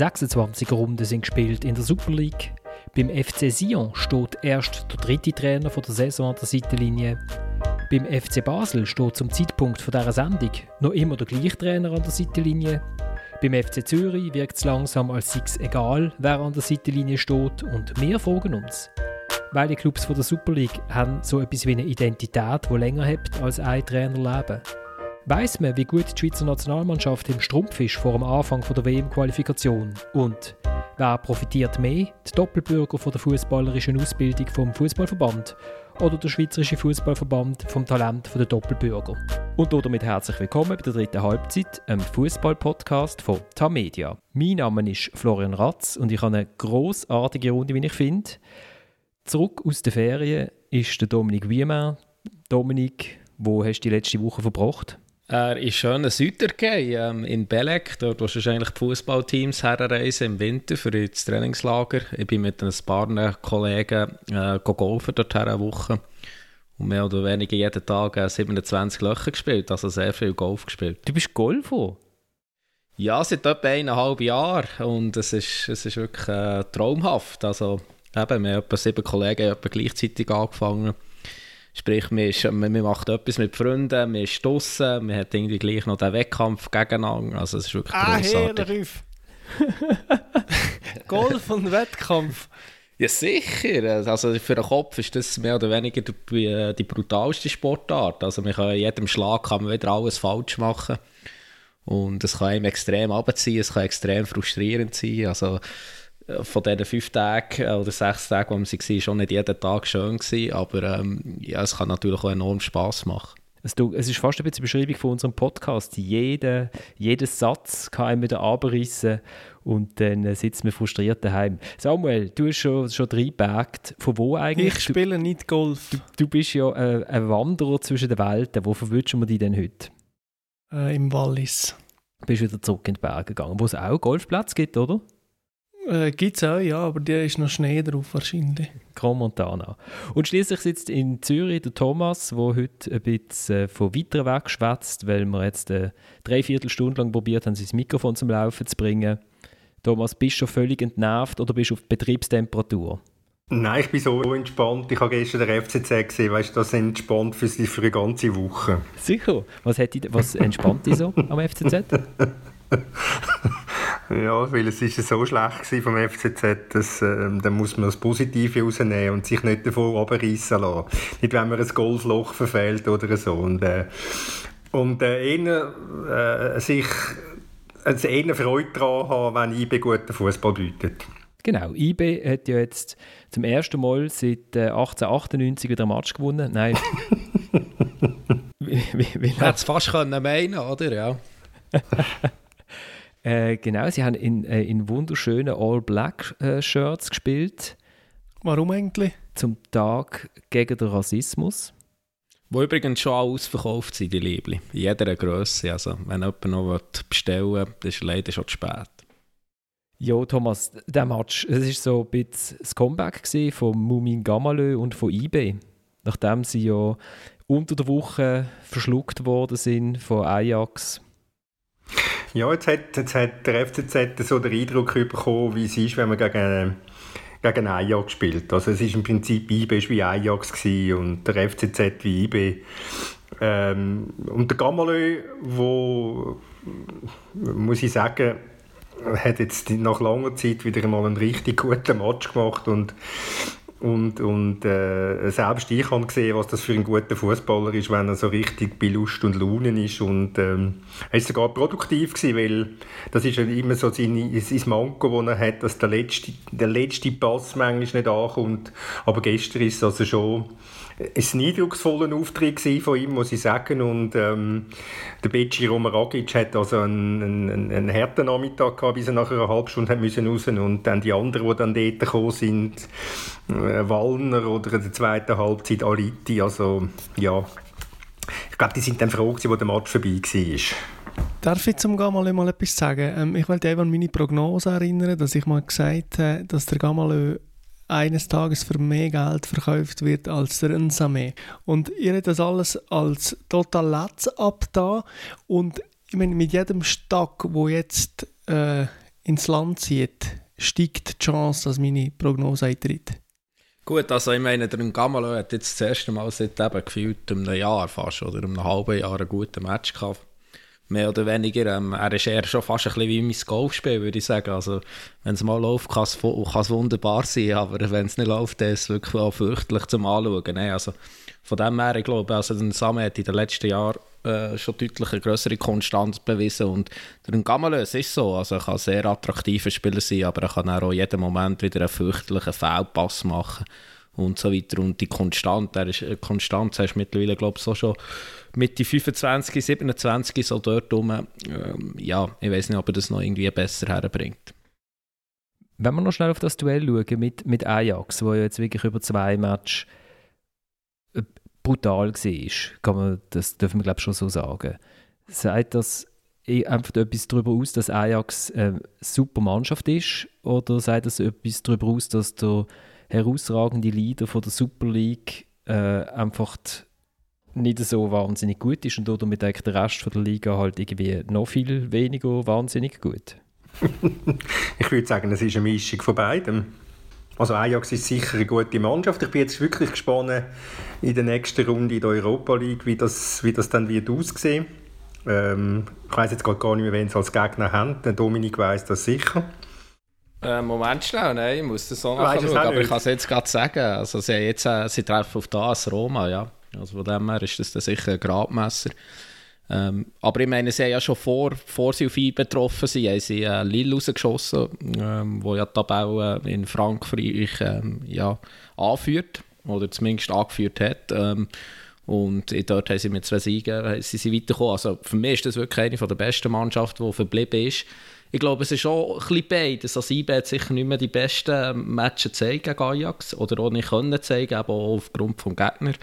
26 Runden sind gespielt in der Super League. Beim FC Sion steht erst der dritte Trainer der Saison an der Seitenlinie. Beim FC Basel steht zum Zeitpunkt dieser Sendung noch immer der gleiche Trainer an der Seitenlinie. Beim FC Zürich wirkt es langsam, als sei es egal, wer an der Seitenlinie steht und wir fragen uns. Beide Clubs der Super League haben so etwas wie eine Identität, die länger hat als ein Trainerleben. Weiss man, wie gut die Schweizer Nationalmannschaft im Strumpf ist vor dem Anfang der WM-Qualifikation? Und wer profitiert mehr? Die Doppelbürger von der fußballerischen Ausbildung vom Fußballverband oder der Schweizerische Fußballverband vom Talent der Doppelbürger? Und damit herzlich willkommen bei der dritten Halbzeit, einem Fußball-Podcast von Tamedia. Mein Name ist Florian Ratz und ich habe eine großartige Runde, wie ich finde. Zurück aus der Ferien ist der Dominik Wiemer. Dominik, wo hast du die letzte Woche verbracht? Er ist schön in Südergei, ähm, in Belek. Dort wo wahrscheinlich die Fußballteams herreisen im Winter für das Trainingslager. Ich bin mit ein paar Kollegen äh, golfen dort eine Woche. Und mehr oder weniger jeden Tag äh, 27 Löcher gespielt, also sehr viel Golf gespielt. Du bist Golfer? Ja, seit etwa eineinhalb Jahren. Und es ist, es ist wirklich äh, traumhaft. Also, eben, wir haben etwa sieben Kollegen etwa gleichzeitig angefangen. Sprich, man, ist, man, man macht etwas mit Freunden, man ist draußen, man hat irgendwie gleich noch den Wettkampf gegeneinander. Also es ist wirklich ah, großartig. Golf und Wettkampf. Ja, sicher. Also für den Kopf ist das mehr oder weniger die, äh, die brutalste Sportart. Also man kann in jedem Schlag kann man wieder alles falsch machen. Und es kann einem extrem abziehen, es kann extrem frustrierend sein. Also von diesen fünf Tagen äh, oder sechs Tagen, wo man sie war, schon nicht jeden Tag schön gewesen, aber ähm, ja, es kann natürlich auch enorm Spass machen. Es, es ist fast ein bisschen die Beschreibung von unserem Podcast. Jeder, jeder Satz kann einem wieder abreißen und dann sitzt man frustriert daheim. Samuel, du hast schon, schon reingepackt. Von wo eigentlich? Ich spiele du, nicht Golf. Du, du bist ja äh, ein Wanderer zwischen den Welten. Wo verwünschen wir dich denn heute? Äh, Im Wallis. Du bist wieder zurück in die Berge gegangen, wo es auch Golfplätze gibt, oder? Äh, Gibt es auch, ja, aber der ist noch Schnee drauf wahrscheinlich. Montana. Und schließlich sitzt in Zürich der Thomas, der heute ein bisschen äh, von weiter weg schwätzt, weil wir jetzt eine Dreiviertelstunde lang probiert haben, sein Mikrofon zum Laufen zu bringen. Thomas, bist du schon völlig entnervt oder bist du auf Betriebstemperatur? Nein, ich bin so entspannt. Ich habe gestern den FCZ gesehen. Weißt du, das entspannt für, für eine ganze Woche. Sicher. Was, hat die, was entspannt dich so am FCZ? Ja, weil es ist so schlecht vom FCZ, dass äh, dann muss man das Positive rausnehmen und sich nicht davor abreißen lassen. Nicht, wenn man ein Golfloch verfehlt oder so. Und, äh, und äh, eher, äh, sich also eher Freude daran haben, wenn IB guten Fußball bietet. Genau, IB hat ja jetzt zum ersten Mal seit 1898 äh, wieder ein Match gewonnen. Nein. wie, wie, wie Hätte es fast können meinen, oder? Ja. Äh, genau, sie haben in, äh, in wunderschönen All-Black-Shirts äh, gespielt. Warum eigentlich? Zum Tag gegen den Rassismus. Wo übrigens schon ausverkauft sind, die Liebling. In jeder Größe. Also, wenn jemand noch bestellen will, dann ist leider schon zu spät. Ja, Thomas, der Match, es war so ein bisschen das Comeback von Mumin Gamalö und von eBay. Nachdem sie ja unter der Woche verschluckt worden sind von Ajax ja, jetzt hat, jetzt hat der FCZ so den Eindruck bekommen, wie es ist, wenn man gegen, gegen Ajax spielt. Also es ist im Prinzip IB wie Ajax und der FCZ wie IB. Ähm, und der Gamalö, wo muss ich sagen, hat jetzt nach langer Zeit wieder mal einen richtig guten Match gemacht und und, und äh, selbst ich habe gesehen, was das für ein guter Fußballer ist, wenn er so richtig bei Lust und Launen ist. Und ähm, er ist sogar produktiv gewesen, weil das ist ja immer so sein, sein Manko, das er hat, dass der letzte, der letzte Pass manchmal nicht ankommt. Aber gestern ist es also schon ein eindrucksvoller Auftritt von ihm, muss ich sagen. Und ähm, der Becci Romaragic hat also einen, einen, einen harten Nachmittag gehabt, bis er nach einer halben Stunde raus musste. Und dann die anderen, die dann dort gekommen sind, äh, Wallner oder in der zweiten Halbzeit Aliti. Also, ja, ich glaube, die sind dann froh wo der Match vorbei war. Darf ich zum Gamalö mal etwas sagen? Ähm, ich wollte eben an meine Prognose erinnern, dass ich mal gesagt habe, dass der Gamalö eines Tages für mehr Geld verkauft wird als der Nsame. Und ihr habt das alles als total Letz abda und ich meine, mit jedem Stock, wo jetzt äh, ins Land zieht, steigt die Chance, dass meine Prognose eintritt. Gut, also ich meine, der Gamalo hat jetzt das erste Mal seit eben gefühlt einem Jahr fast oder einem halben Jahr einen guten Match gehabt. Mehr oder weniger, ähm, er ist eher schon fast ein bisschen wie mein Golfspiel, würde ich sagen. Also, wenn es mal läuft, kann es wunderbar sein, aber wenn es nicht läuft, dann ist es wirklich auch fürchterlich zum Anschauen. Nee, also, von dem her, ich glaube, also, der Samen hat in den letzten Jahren äh, schon deutlich eine größere Konstanz bewiesen. Und der Gamalös ist so. Also er kann ein sehr attraktiver Spieler sein, aber er kann auch jeden Moment wieder einen fürchterlichen Fehlpass machen und so weiter. Und die Konstanz, der ist, äh, Konstanz hast du mittlerweile, glaube ich, so schon Mitte 25, 27 so dort rum. Ähm, ja, ich weiß nicht, ob er das noch irgendwie besser herbringt. Wenn wir noch schnell auf das Duell schauen mit, mit Ajax, wo ja jetzt wirklich über zwei Matches brutal war, kann man, das dürfen wir glaube schon so sagen. Sagt das einfach etwas darüber aus, dass Ajax eine super Mannschaft ist oder sagt das etwas darüber aus, dass der herausragende Leader von der Super League äh, einfach nicht so wahnsinnig gut ist und damit eigentlich der Rest von der Liga halt irgendwie noch viel weniger wahnsinnig gut? ich würde sagen, es ist eine Mischung von beidem. Also Ajax ist sicher eine gute Mannschaft. Ich bin jetzt wirklich gespannt in der nächsten Runde in der Europa League, wie das, wie das dann wird aussehen. Ähm, ich weiß jetzt gar nicht mehr, wen sie als Gegner haben. Der Dominik weiß das sicher. Äh, Moment schnell, nein, ich muss das auch noch schauen, aber ich kann es jetzt gerade sagen. Also sie, jetzt, äh, sie treffen auf das Roma, ja. Also von dem her ist das dann sicher ein Gradmesser. Ähm, aber ich meine, sie haben ja schon vor, vor sie auf ihn betroffen sind, haben sie äh, Lille rausgeschossen, ähm, wo ja die Tabelle in Frankreich ähm, ja, anführt, oder zumindest angeführt hat. Ähm, und dort haben sie mit zwei Siegen sie sind weitergekommen. Also für mich ist das wirklich eine der besten Mannschaften, die verblieben ist. Ich glaube, es ist schon ein bisschen beides. Also IB hat sicher nicht mehr die besten Matches gezeigt gegen Ajax oder auch nicht können zeigen, aber auch aufgrund des Gegners.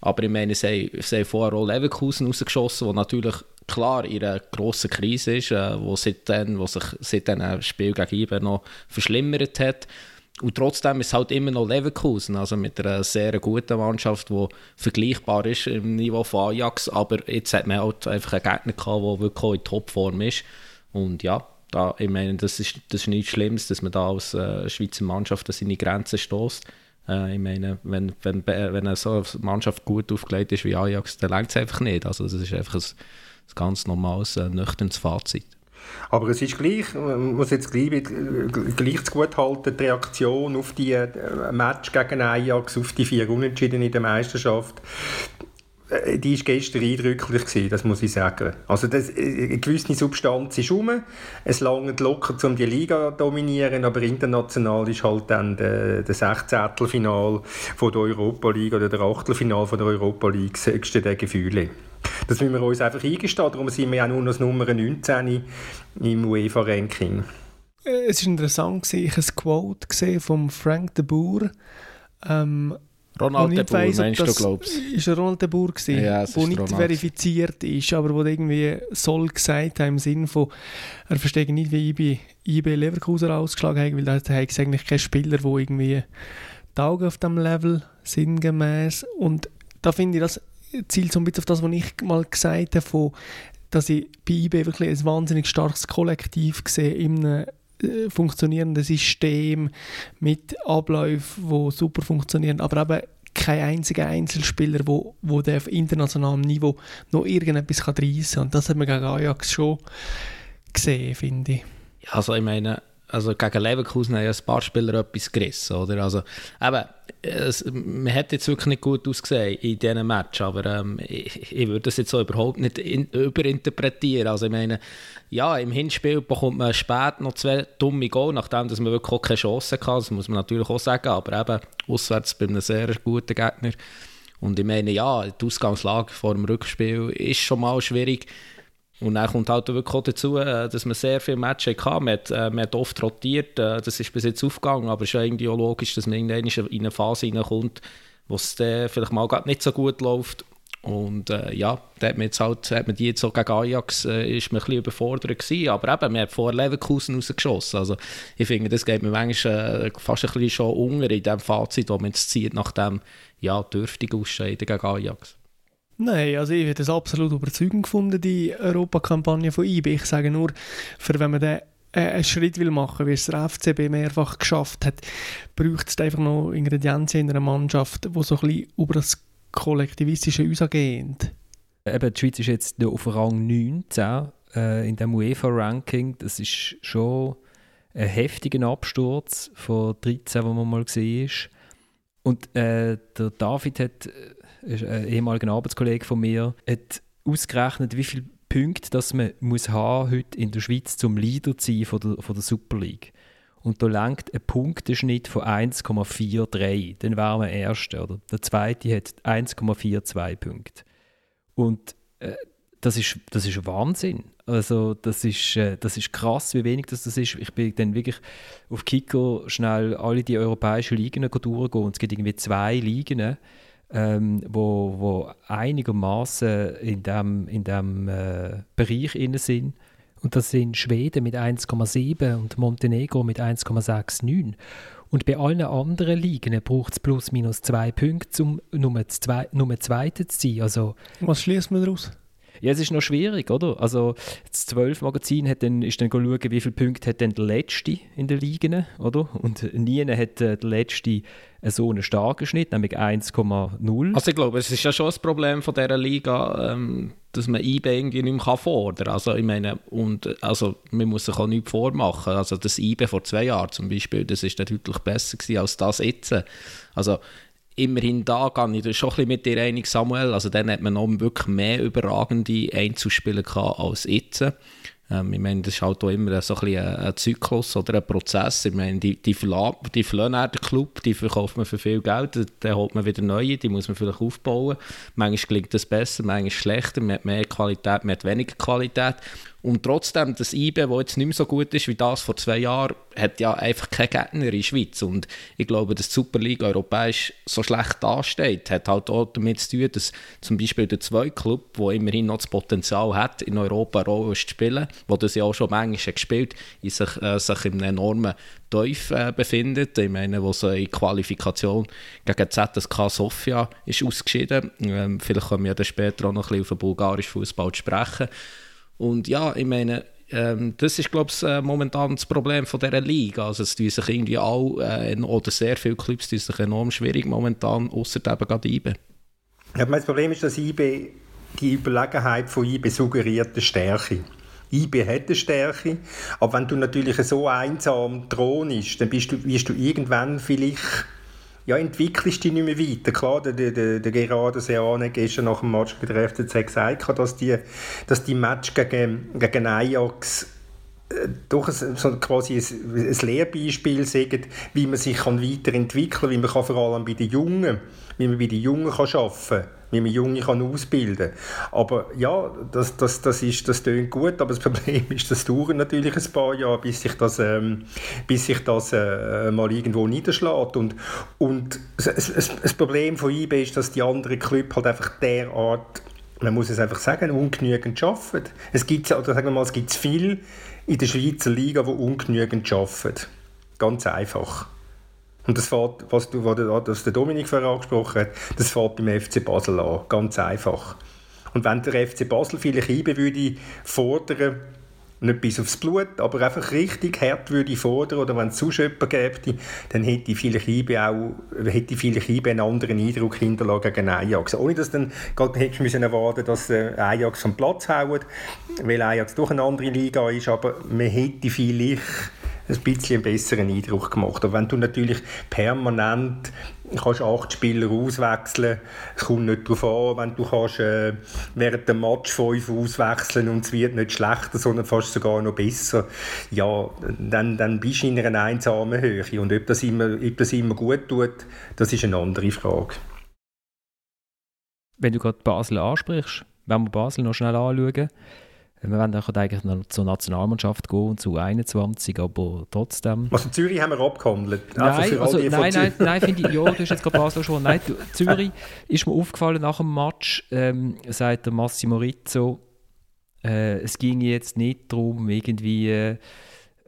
Aber ich meine, sie, sie haben vorher auch Leverkusen rausgeschossen, wo natürlich klar in einer grossen Krise ist, äh, wo, seitdem, wo sich seit diesem Spiel gegen IBE noch verschlimmert hat. Und trotzdem ist es halt immer noch Leverkusen, also mit einer sehr guten Mannschaft, die vergleichbar ist im Niveau von Ajax. Aber jetzt hat man halt einfach einen Gegner gehabt, der wirklich in Topform ist. Und ja, da, ich meine, das ist, das ist nichts Schlimmes, dass man da als äh, Schweizer Mannschaft an seine Grenzen stößt. Äh, ich meine, wenn, wenn, wenn so eine Mannschaft gut aufgelegt ist wie Ajax, dann längt es einfach nicht. Also das ist einfach ein, ein ganz normales, äh, nüchternes Fazit. Aber es ist gleich, man muss jetzt gleich, gleich zu gut halten, die Reaktion auf die äh, Match gegen Ajax, auf die vier Unentschieden in der Meisterschaft, äh, die war gestern eindrücklich, gewesen, das muss ich sagen. Also das, äh, eine gewisse Substanz ist rum, es langt locker, um die Liga zu dominieren, aber international ist halt dann der, der 16. Final von der Europa League oder der Achtelfinal von der Europa League das höchste der Gefühle. Das müssen wir uns einfach eingestehen, darum sind wir ja nur noch Nummer 19 im UEFA-Ranking. Äh, es war interessant, ich habe ein Quote gesehen von Frank de Boer, ähm, Ronald de Boer, meinst du, glaubst? Ist Ronald de Boer gewesen, ja, wo nicht Ronald. verifiziert ist, aber wo irgendwie soll gesagt hat im Sinn von, er versteht nicht, wie IB, IB Leverkusen ausgeschlagen hat, weil da hat es eigentlich keinen Spieler, der irgendwie die Augen auf dem Level sinngemäß und da finde ich, das zielt so ein bisschen auf das, was ich mal gesagt habe, von, dass ich bei IB wirklich ein wahnsinnig starkes Kollektiv sehe in einem funktionierenden System mit Abläufen, die super funktionieren, aber eben kein einziger Einzelspieler, wo, wo der auf internationalem Niveau noch irgendetwas reissen kann. Und das hat man gegen Ajax schon gesehen, finde ich. Also ich meine, also gegen Leverkusen haben ja ein paar Spieler etwas gerissen, oder? Also, eben, es, man hat jetzt wirklich nicht gut ausgesehen in diesem Match, aber ähm, ich, ich, würde das jetzt so überhaupt nicht in, überinterpretieren. Also ich meine, ja, im Hinspiel bekommt man spät noch zwei dumme Goal, nachdem dass man wirklich keine Chance hatte, das muss man natürlich auch sagen, aber eben auswärts bei einem sehr guten Gegner. Und ich meine, ja, die Ausgangslage vor dem Rückspiel ist schon mal schwierig. Und dann kommt halt wirklich auch dazu, äh, dass man sehr viele Matches hatte. Man hat, äh, man hat oft rotiert, äh, das ist bis jetzt aufgegangen, aber es ist ja irgendwie auch logisch, dass man irgendwann in eine Phase hineinkommt, wo es vielleicht mal nicht so gut läuft. Und äh, ja, da hat man, jetzt halt, hat man die jetzt so gegen Ajax äh, ist man ein bisschen überfordert gewesen. Aber eben, man hat vor Leverkusen rausgeschossen. Also ich finde, das geht mir manchmal äh, fast ein bisschen schon unter in dem Fazit, das man jetzt zieht, nach dem ja, dürftig Ausscheiden gegen Ajax. Nein, also ich habe das absolut überzeugend gefunden, die Europakampagne von IB. Ich sage nur, für wenn man den äh, einen Schritt will machen wie es der FCB mehrfach geschafft hat, braucht es einfach noch Ingredienzen in einer Mannschaft, die so ein bisschen über das kollektivistische rausgehen. Eben, die Schweiz ist jetzt auf Rang 19 äh, in dem UEFA-Ranking. Das ist schon ein heftiger Absturz von 13, den man mal gesehen ist. Und äh, der David hat, ein ehemaliger Arbeitskollege von mir, hat ausgerechnet, wie viele Punkte dass man muss haben heute in der Schweiz zum Leader zu sein von der, von der Super League. Und da langt ein Punkteschnitt von 1,43. Dann wären wir Erster. Oder? Der Zweite hat 1,42 Punkte. Und äh, das, ist, das ist Wahnsinn. Also das ist, äh, das ist krass, wie wenig das, das ist. Ich bin dann wirklich auf Kicker schnell alle die europäischen Ligen durchgehen. Und es gibt irgendwie zwei Ligen, ähm, wo, wo einigermaßen in dem, in dem äh, Bereich inne sind. Und das sind Schweden mit 1,7 und Montenegro mit 1,69. Und bei allen anderen Ligen braucht es plus minus zwei Punkte, um Nummer, zwei, Nummer Zweite zu sein. Also, Was schließt man daraus? Ja, es ist noch schwierig, oder? Also das 12 Magazin hat dann, ist dann schauen, wie viele Punkte hat denn der Letzte in der Liga, oder? Und nie hat äh, der Letzte so einen starken Schnitt, nämlich 1,0. Also ich glaube, es ist ja schon ein Problem von dieser Liga, ähm, dass man IB irgendwie nicht mehr fordern kann. Also ich meine, und, also man muss sich auch nichts vormachen. Also das IB vor zwei Jahren zum Beispiel, das ist deutlich besser gewesen als das jetzt. Also immerhin da gehe ich schon ein bisschen mit dir einig, Samuel. Also dann hat man noch wirklich mehr überragende Einzelspieler gehabt als jetzt. Ähm, ich meine, das ist halt auch immer so ein, ein, Zyklus oder ein Prozess. Ich meine, die, die, verla die den Club, die verkauft man für viel Geld, dann holt man wieder neue, die muss man vielleicht aufbauen. Manchmal klingt das besser, manchmal schlechter, man hat mehr Qualität, man hat weniger Qualität. Und trotzdem, das IB, das jetzt nicht mehr so gut ist wie das vor zwei Jahren, hat ja einfach keine Gegner in der Schweiz. Und ich glaube, dass die Superliga europäisch so schlecht dasteht, hat halt auch damit zu tun, dass zum Beispiel der zweite Club, der immerhin noch das Potenzial hat, in Europa eine Rolle zu spielen, wo das ja auch schon manchmal gespielt hat, sich, äh, sich in einem enormen Teuf äh, befindet. Ich meine, wo so in Qualifikation gegen ZSK Sofia ist ausgeschieden. Ähm, vielleicht können wir ja später auch noch ein bisschen auf den bulgarischen Fußball sprechen. Und ja, ich meine, ähm, das ist, glaube ich, äh, momentan das Problem von dieser Liga. Also es tun sich irgendwie all, äh, oder sehr viele Clubs tun sich enorm schwierig momentan, außer eben gerade IBE. Ja, das Problem ist, dass IBE, die Überlegenheit von IBE suggeriert eine Stärke. IB hat eine Stärke, aber wenn du natürlich so einsam thronst, dann bist du, wirst du irgendwann vielleicht ja, entwickelst dich nicht mehr weiter. Klar, der, der, der Gerardo Seane gestern nach dem Match gegen der FCZ gesagt, dass die, dass die Match gegen, gegen Ajax äh, doch ein, so quasi ein, Lehrbeispiel sagen, wie man sich weiterentwickeln kann, wie man vor allem bei den Jungen, wie man bei den Jungen arbeiten kann wie man Junge kann ausbilden kann. Aber ja, das, das, das, ist, das klingt gut, aber das Problem ist, das dauert natürlich ein paar Jahre, bis sich das, ähm, bis sich das äh, mal irgendwo niederschlägt. Und, und das Problem von IB ist, dass die anderen Clubs halt einfach derart, man muss es einfach sagen, ungenügend arbeiten. Es gibt, oder sagen wir mal, es gibt viel in der Schweizer Liga, die ungenügend arbeiten. Ganz einfach. Und das fährt, was, du, was der Dominik vorher angesprochen hat, das fährt beim FC Basel an. Ganz einfach. Und wenn der FC Basel vielleicht IBE würde fordern, nicht bis aufs Blut, aber einfach richtig hart würde fordern, oder wenn es sonst jemanden gäbe, dann hätte vielleicht IBE auch hätte vielleicht IBE einen anderen Eindruck hinterlassen gegen Ajax. Ohne dass dann gerade hättest müssen erwarten dass äh, Ajax vom Platz haut, weil Ajax doch eine andere Liga ist, aber man hätte vielleicht ein bisschen besseren Eindruck gemacht. Aber wenn du natürlich permanent kannst acht Spieler auswechseln, es kommt nicht darauf an, wenn du kannst, äh, während dem Match fünf auswechseln und es wird nicht schlechter, sondern fast sogar noch besser, ja, dann, dann bist du in einer einsamen Höhe. Und ob das, immer, ob das immer gut tut, das ist eine andere Frage. Wenn du gerade Basel ansprichst, wenn wir Basel noch schnell anschauen, wir wollen eigentlich noch zur Nationalmannschaft gehen und zu 21, aber trotzdem. Also Zürich haben wir abgehandelt. Nein, also, nein, nein, nein, finde ich, ja, du hast jetzt gerade Basel schon. Nein, Zürich ist mir aufgefallen nach dem Match, ähm, sagt der Massimo Rizzo, äh, es ging jetzt nicht darum, irgendwie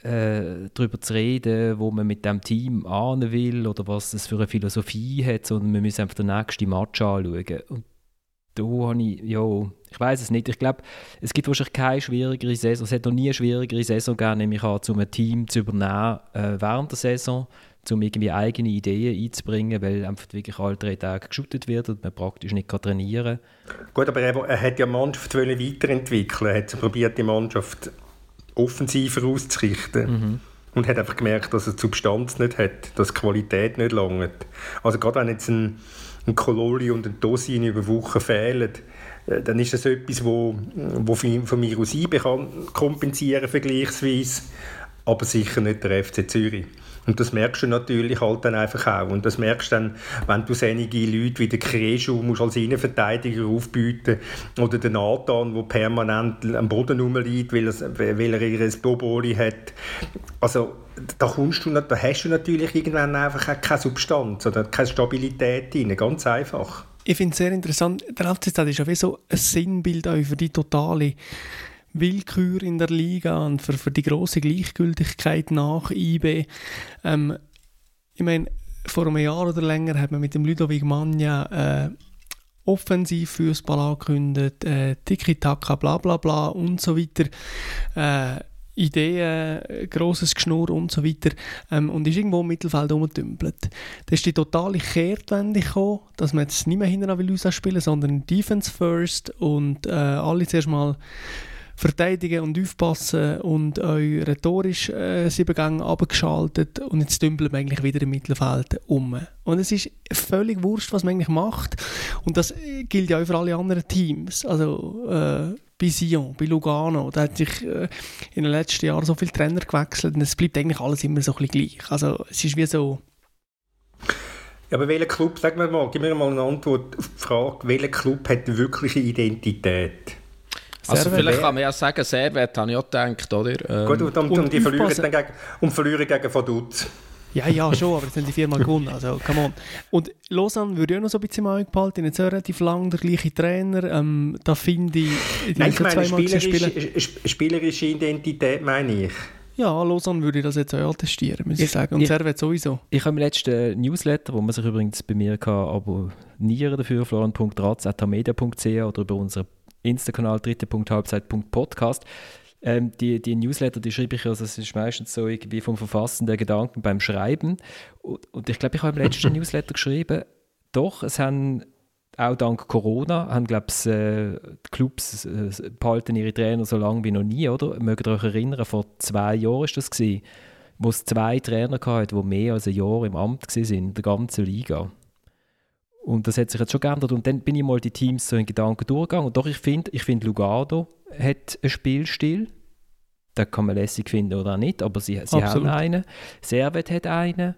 äh, darüber zu reden, wo man mit dem Team ahnen will oder was es für eine Philosophie hat, sondern wir müssen einfach den nächsten Match anschauen. Und da habe ich, ja, ich weiß es nicht. Ich glaube, es gibt wahrscheinlich keine schwierigere Saison. Es hat noch nie eine schwierigere Saison gegeben, nämlich auch, um ein Team zu übernehmen äh, während der Saison, um irgendwie eigene Ideen einzubringen, weil einfach wirklich alle drei Tage geschootet wird und man praktisch nicht kann trainieren kann. Gut, aber er, er hat ja die Mannschaft weiterentwickeln. Er hat probiert, die Mannschaft offensiver auszurichten. Mhm. Und hat einfach gemerkt, dass er die Substanz nicht hat, dass die Qualität nicht langt. Also gerade wenn jetzt ein, ein Kololi und ein Dosin über Wochen fehlen, äh, dann ist das etwas, wo, wo von mir aus IBE kann kompensieren vergleichsweise, aber sicher nicht der FC Zürich. Und das merkst du natürlich halt dann einfach auch. Und das merkst du dann, wenn du einige Leute wie der Kreschu musst als Innenverteidiger aufbieten oder den Nathan, der permanent am Boden rumliegt, weil, weil er ihr Boboli hat. Also da, kommst du, da hast du natürlich irgendwann einfach keine Substanz oder keine Stabilität drin. Ganz einfach. Ich finde es sehr interessant, der FCZ ist ja wie so ein Sinnbild für die totale Willkür in der Liga und für, für die große Gleichgültigkeit nach IB. Ähm, ich meine, vor einem Jahr oder länger hat man mit dem Ludovic Magna äh, Offensivfußball angekündigt, äh, Tiki-Taka, bla bla bla und so weiter. Äh, Ideen, grosses Geschnur und so weiter ähm, und ist irgendwo im Mittelfeld rumgetümpelt. Da ist die totale Kehrtwende gekommen, dass man jetzt nicht mehr hinten will spielen, sondern Defense first und äh, alle zuerst mal verteidigen und aufpassen und euch rhetorisch äh, Gänge abgeschaltet und jetzt dümpeln wir eigentlich wieder im Mittelfeld um. Und es ist völlig wurscht, was man eigentlich macht und das gilt ja auch für alle anderen Teams. Also äh, bei Sion, bei Lugano, da hat sich äh, in den letzten Jahren so viele Trainer gewechselt und es bleibt eigentlich alles immer so ein bisschen gleich. Also es ist wie so... Ja, aber welcher Club, sag mir mal, gib mir mal eine Antwort auf die Frage, welcher Club hat wirkliche Identität? Also vielleicht kann man ja sagen, Servet habe ich auch gedacht, oder? Ähm, Gut, und, und, und die verlieren dann gegen, und verlieren gegen Vaduz. Ja, ja, schon, aber jetzt haben die viermal gewonnen, also come on. Und Lausanne würde ich auch noch so ein bisschen mal behalten, jetzt relativ lang der gleiche Trainer, ähm, da finde ich... Nein, ich meine spielerisch, spielerische Identität meine ich. Ja, Lausanne würde ich das jetzt auch attestieren, muss ich, ich sagen. Und Servet sowieso. Ich habe im letzten Newsletter, wo man sich übrigens bei mir kann abonnieren dafür, florian.ratz.media.ch oder über unsere Insta-Kanal dritte.halbzeit.podcast. Ähm, die, die Newsletter, die schreibe ich, also es ist meistens so irgendwie vom Verfassen der Gedanken beim Schreiben. Und, und ich glaube, ich habe im letzten Newsletter geschrieben, doch, es haben auch dank Corona, haben, glaube ich, äh, die Clubs äh, behalten ihre Trainer so lange wie noch nie, oder? Mögt ihr euch erinnern, vor zwei Jahren war das, gewesen, wo es zwei Trainer gab, die mehr als ein Jahr im Amt waren, in der ganzen Liga. Und das hat sich jetzt schon geändert. Und dann bin ich mal die Teams so in Gedanken durchgegangen. Und doch, ich finde, ich find, Lugano hat einen Spielstil. Den kann man lässig finden oder auch nicht, aber sie, sie haben einen. Servet hat einen.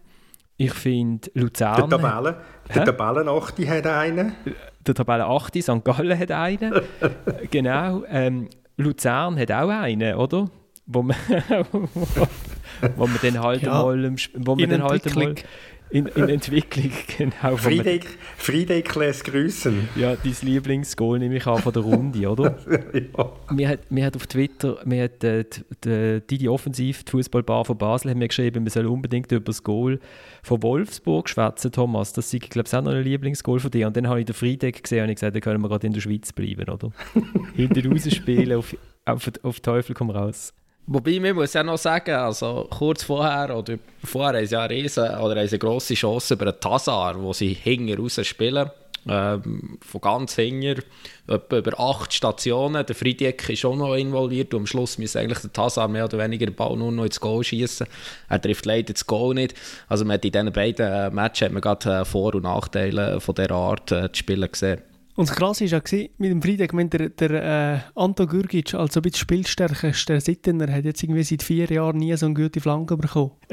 Ich finde, Luzern... Der, Tabellen, der Tabellenachte hat einen. Der Tabellenachte, St. Gallen hat einen. genau. Ähm, Luzern hat auch einen, oder? Wo man, wo man dann halt ja, mal... Wo man dann halt mal in, in Entwicklung, genau. Friedrich lässt grüßen. Ja, dein Lieblingsgoal nehme ich an von der Runde, oder? ja. Mir hat, mir hat auf Twitter, mir hat äh, die, die, die Offensiv, die Fußballbar von Basel, haben mir geschrieben, wir sollen unbedingt über das Goal von Wolfsburg schwätzen, Thomas. Das ist, glaube ich, auch noch ein Lieblingsgoal von dir. Und dann habe ich den Friedeck gesehen und ich gesagt, da können wir gerade in der Schweiz bleiben, oder? Hinten raus spielen, auf, auf, auf Teufel komm raus. Wobei, man muss ja noch sagen, also kurz vorher oder vorher haben sie ja eine riesen, oder eine grosse Chance über einen Tazar, wo sie hinten raus spielen. Ähm, von ganz etwa über acht Stationen. Der Friedek ist auch noch involviert und am Schluss muss eigentlich der Tazar mehr oder weniger den Ball nur noch ins Goal schießen. Er trifft leider das Goal nicht. Also man hat in diesen beiden äh, Matches hat man gerade äh, Vor- und Nachteile von dieser Art äh, zu spielen gesehen. Und das Krasse war ja, mit dem Freitag, wenn der, der äh, Anto Gürgic, also ein bisschen spielstärkster Sittener, hat jetzt irgendwie seit vier Jahren nie so eine gute Flanke bekommen.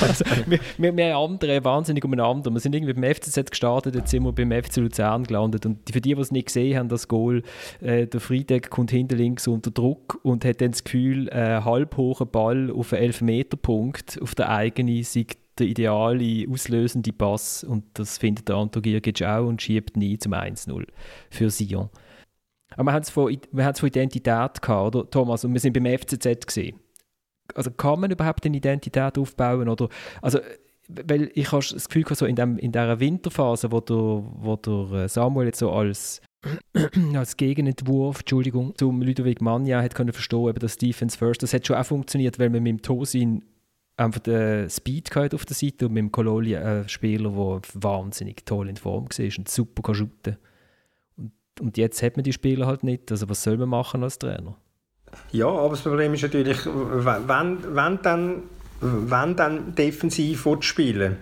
also, wir, wir, wir haben andere wahnsinnig umeinander. Wir sind irgendwie beim FCZ gestartet, jetzt sind wir beim FC Luzern gelandet. Und für die, die es nicht gesehen haben, das Goal, äh, der Freitag kommt hinten links unter Druck und hat dann das Gefühl, äh, halb hohen Ball auf einen Elfmeterpunkt auf der eigenen Seite der ideale auslösende Pass und das findet der Anto Girgic auch und schiebt nie zum 1-0 für Sion. Aber wir haben es von, von Identität gehabt, oder Thomas? Und wir sind beim FCZ gesehen. Also kann man überhaupt eine Identität aufbauen? Oder, also weil ich habe das Gefühl, so in, dem, in dieser Winterphase, wo der, wo der äh, Samuel jetzt so als, als Gegenentwurf, Entschuldigung, zum Ludovic Magna hat können verstehen, eben das Defense First, das hat schon auch funktioniert, weil man mit dem Tosin einfach den Speed gehabt auf der Seite und mit dem Kololi einen Spieler, der wahnsinnig toll in Form war und super kann shooten. Und, und jetzt hat man die Spieler halt nicht. Also was soll man machen als Trainer? Ja, aber das Problem ist natürlich, wenn, wenn dann wenn dann defensiv spielen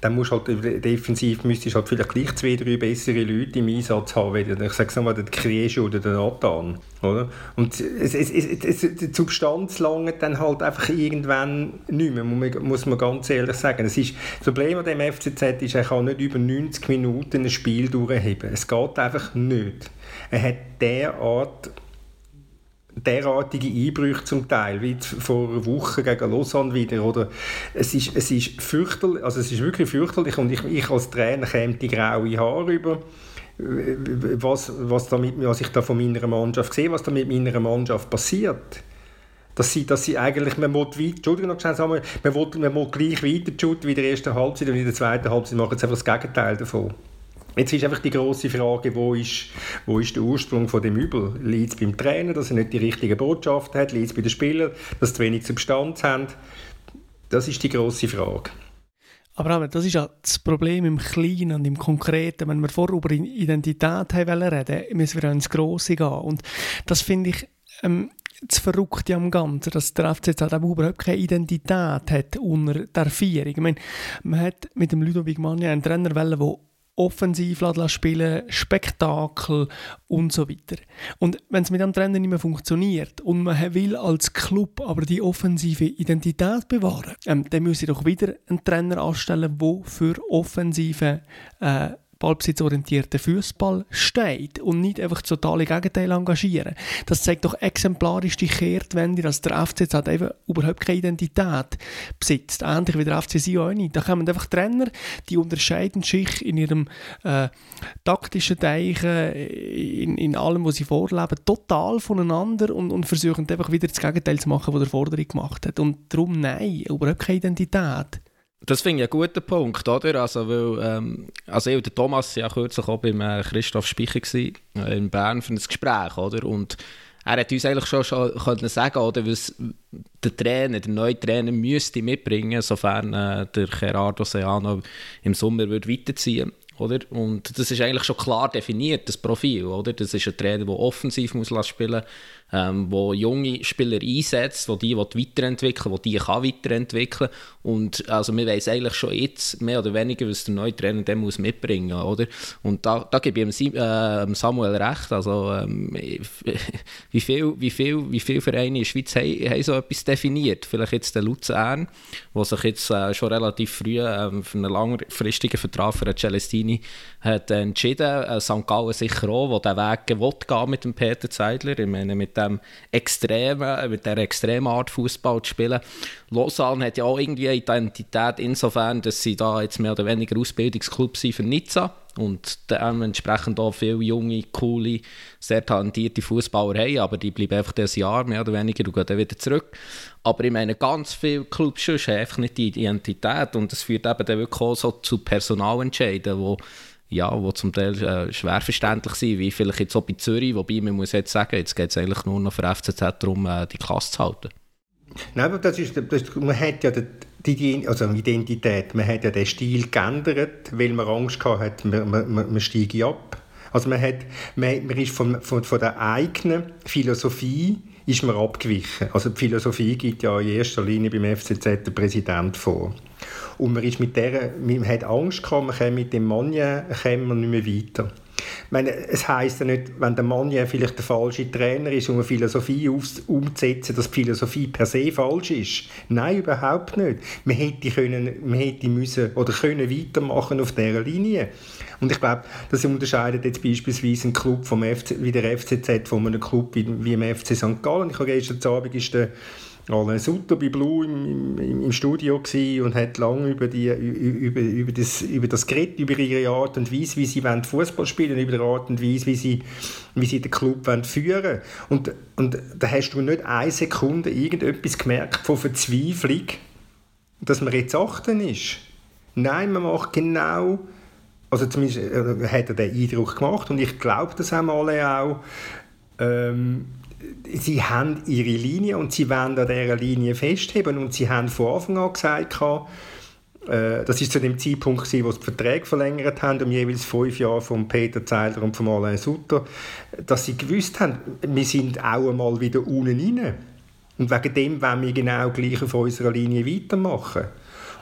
dann musst halt defensiv müsstest halt vielleicht gleich zwei, drei bessere Leute im Einsatz haben, wie ich sage es nochmal, der Kriesche oder der Nathan, oder? Und es, es, es, die Substanz lange dann halt einfach irgendwann nicht mehr, muss man ganz ehrlich sagen. Es ist, das Problem an dem FCZ ist, er kann nicht über 90 Minuten ein Spiel durchheben. Es geht einfach nicht. Er hat derart derartige Einbrüche zum Teil, wie vor einer Woche gegen Lausanne wieder, oder es ist, es ist fürchterlich, also es ist wirklich fürchterlich und ich, ich als Trainer käme die graue Haare über, was, was, damit, was ich da von meiner Mannschaft sehe, was da mit meiner Mannschaft passiert. Dass sie, dass sie eigentlich, man will weit, Entschuldigung noch schnell man will, man will gleich weiter shooten wie in der ersten Halbzeit und in der zweiten Halbzeit machen sie einfach das Gegenteil davon. Jetzt ist einfach die große Frage, wo ist, wo ist der Ursprung von dem Übel? Liegt es beim Trainer, dass er nicht die richtige Botschaft hat? Liegt es bei den Spielern, dass sie wenig Substanz haben? Das ist die große Frage. Aber das ist ja das Problem im Kleinen und im Konkreten. Wenn wir vorher über Identität haben reden müssen wir ins Grosse gehen. Und das finde ich ähm, das Verrückte am Ganzen, dass der FCZ halt überhaupt keine Identität hat unter der Vierung. Ich meine, man hat mit dem Ludovic Magna einen Trainer der offensiv spielen, Spektakel und so weiter. Und wenn es mit dem Trainer nicht mehr funktioniert und man will als Club aber die offensive Identität bewahren, ähm, dann müssen doch wieder einen Trainer anstellen, der für offensive äh, ballbesitzorientierten Fußball steht und nicht einfach das totale Gegenteil engagieren. Das zeigt doch exemplarisch die Kehrtwende, dass der FCZ eben überhaupt keine Identität besitzt. Ähnlich wie der FC Sion. Da kommen einfach Trainer, die unterscheiden sich in ihrem äh, taktischen Teichen, in, in allem, was sie vorleben, total voneinander und, und versuchen einfach wieder das Gegenteil zu machen, was der Forderung gemacht hat. Und darum nein, überhaupt keine Identität. Das finde ich einen guten Punkt, oder? Also, weil, ähm, also ich und Thomas waren ja kürzlich auch beim äh, Christoph Speicher äh, in Bern für ein Gespräch, oder? Und er hat uns eigentlich schon, schon können sagen oder was der Trainer, der neue Trainer müsste mitbringen, sofern äh, der Gerardo Seano im Sommer wird weiterziehen oder? Und das ist eigentlich schon klar definiert, das Profil, oder? Das ist ein Trainer, der offensiv muss spielen ähm, wo junge Spieler einsetzt, wo die weiterentwickeln wo die kann weiterentwickeln und also wir wissen eigentlich schon jetzt mehr oder weniger, was der neue Trainer dem muss mitbringen, oder? Und da, da gebe ich ihm, äh, Samuel recht, also ähm, wie viel, wie viel, wie viele Vereine in der Schweiz haben, haben so etwas definiert, vielleicht jetzt der Luzern, wo sich jetzt äh, schon relativ früh äh, für einen langfristigen Vertrag für Celestini hat entschieden, äh, St. Gallen sicher auch, wo der Weg will mit dem Peter Zeidler, ich meine mit dem extremen, mit der extremen Art Fußball zu spielen. Lausanne hat ja auch irgendwie eine Identität insofern, dass sie da jetzt mehr oder weniger Ausbildungsclub sind für Nizza und dementsprechend auch viele junge, coole, sehr talentierte Fußballer haben, aber die bleiben einfach das Jahr mehr oder weniger und gehen dann wieder zurück. Aber ich meine, ganz viele Clubs haben einfach nicht die Identität und das führt eben dann wirklich auch so zu Personalentscheiden, wo ja, wo zum Teil äh, schwer verständlich sind, wie vielleicht jetzt auch bei Zürich, wobei man muss jetzt sagen, jetzt geht es eigentlich nur noch für FCZ darum, äh, die Klasse zu halten. Nein, aber das ist, das, man hat ja die, die also Identität, man hat ja den Stil geändert, weil man Angst hatte, man, man, man, steige ab. Also man, hat, man, man ist von, von, von der eigenen Philosophie ist man abgewichen. Also die Philosophie gibt ja in erster Linie beim FCZ der Präsident vor. Und man, ist mit der, man hat Angst gehabt, man kann mit dem Mann nicht mehr weiter. Meine, es heisst ja nicht, wenn der Mann ja vielleicht der falsche Trainer ist, um eine Philosophie umzusetzen, dass die Philosophie per se falsch ist. Nein, überhaupt nicht. Man hätte, können, man hätte müssen oder können weitermachen auf dieser Linie. Und ich glaube, das unterscheidet jetzt beispielsweise einen Club vom FC, wie der FCZ von einem Club wie, wie dem FC St. Gallen. Ich habe gestern Abend ist der Alain Sutter bei Blue im, im, im Studio und hat lange über, die, über, über, das, über das geredet, über ihre Art und Weise, wie sie Fußball spielen über die Art und Weise, wie sie, wie sie den Club führen wollen. Und, und da hast du nicht eine Sekunde irgendetwas gemerkt von Verzweiflung, dass man jetzt achten ist. Nein, man macht genau, also zumindest äh, hat er den Eindruck gemacht und ich glaube, das haben alle auch, ähm, sie haben ihre Linie und sie wollen an dieser Linie festheben und sie haben von Anfang an gesagt, äh, das ist zu dem Zeitpunkt, wo sie die Verträge verlängert haben, um jeweils fünf Jahre von Peter Zeiler und von Alain Sutter, dass sie gewusst haben, wir sind auch einmal wieder unten rein. Und wegen dem wollen wir genau gleich auf unserer Linie weitermachen.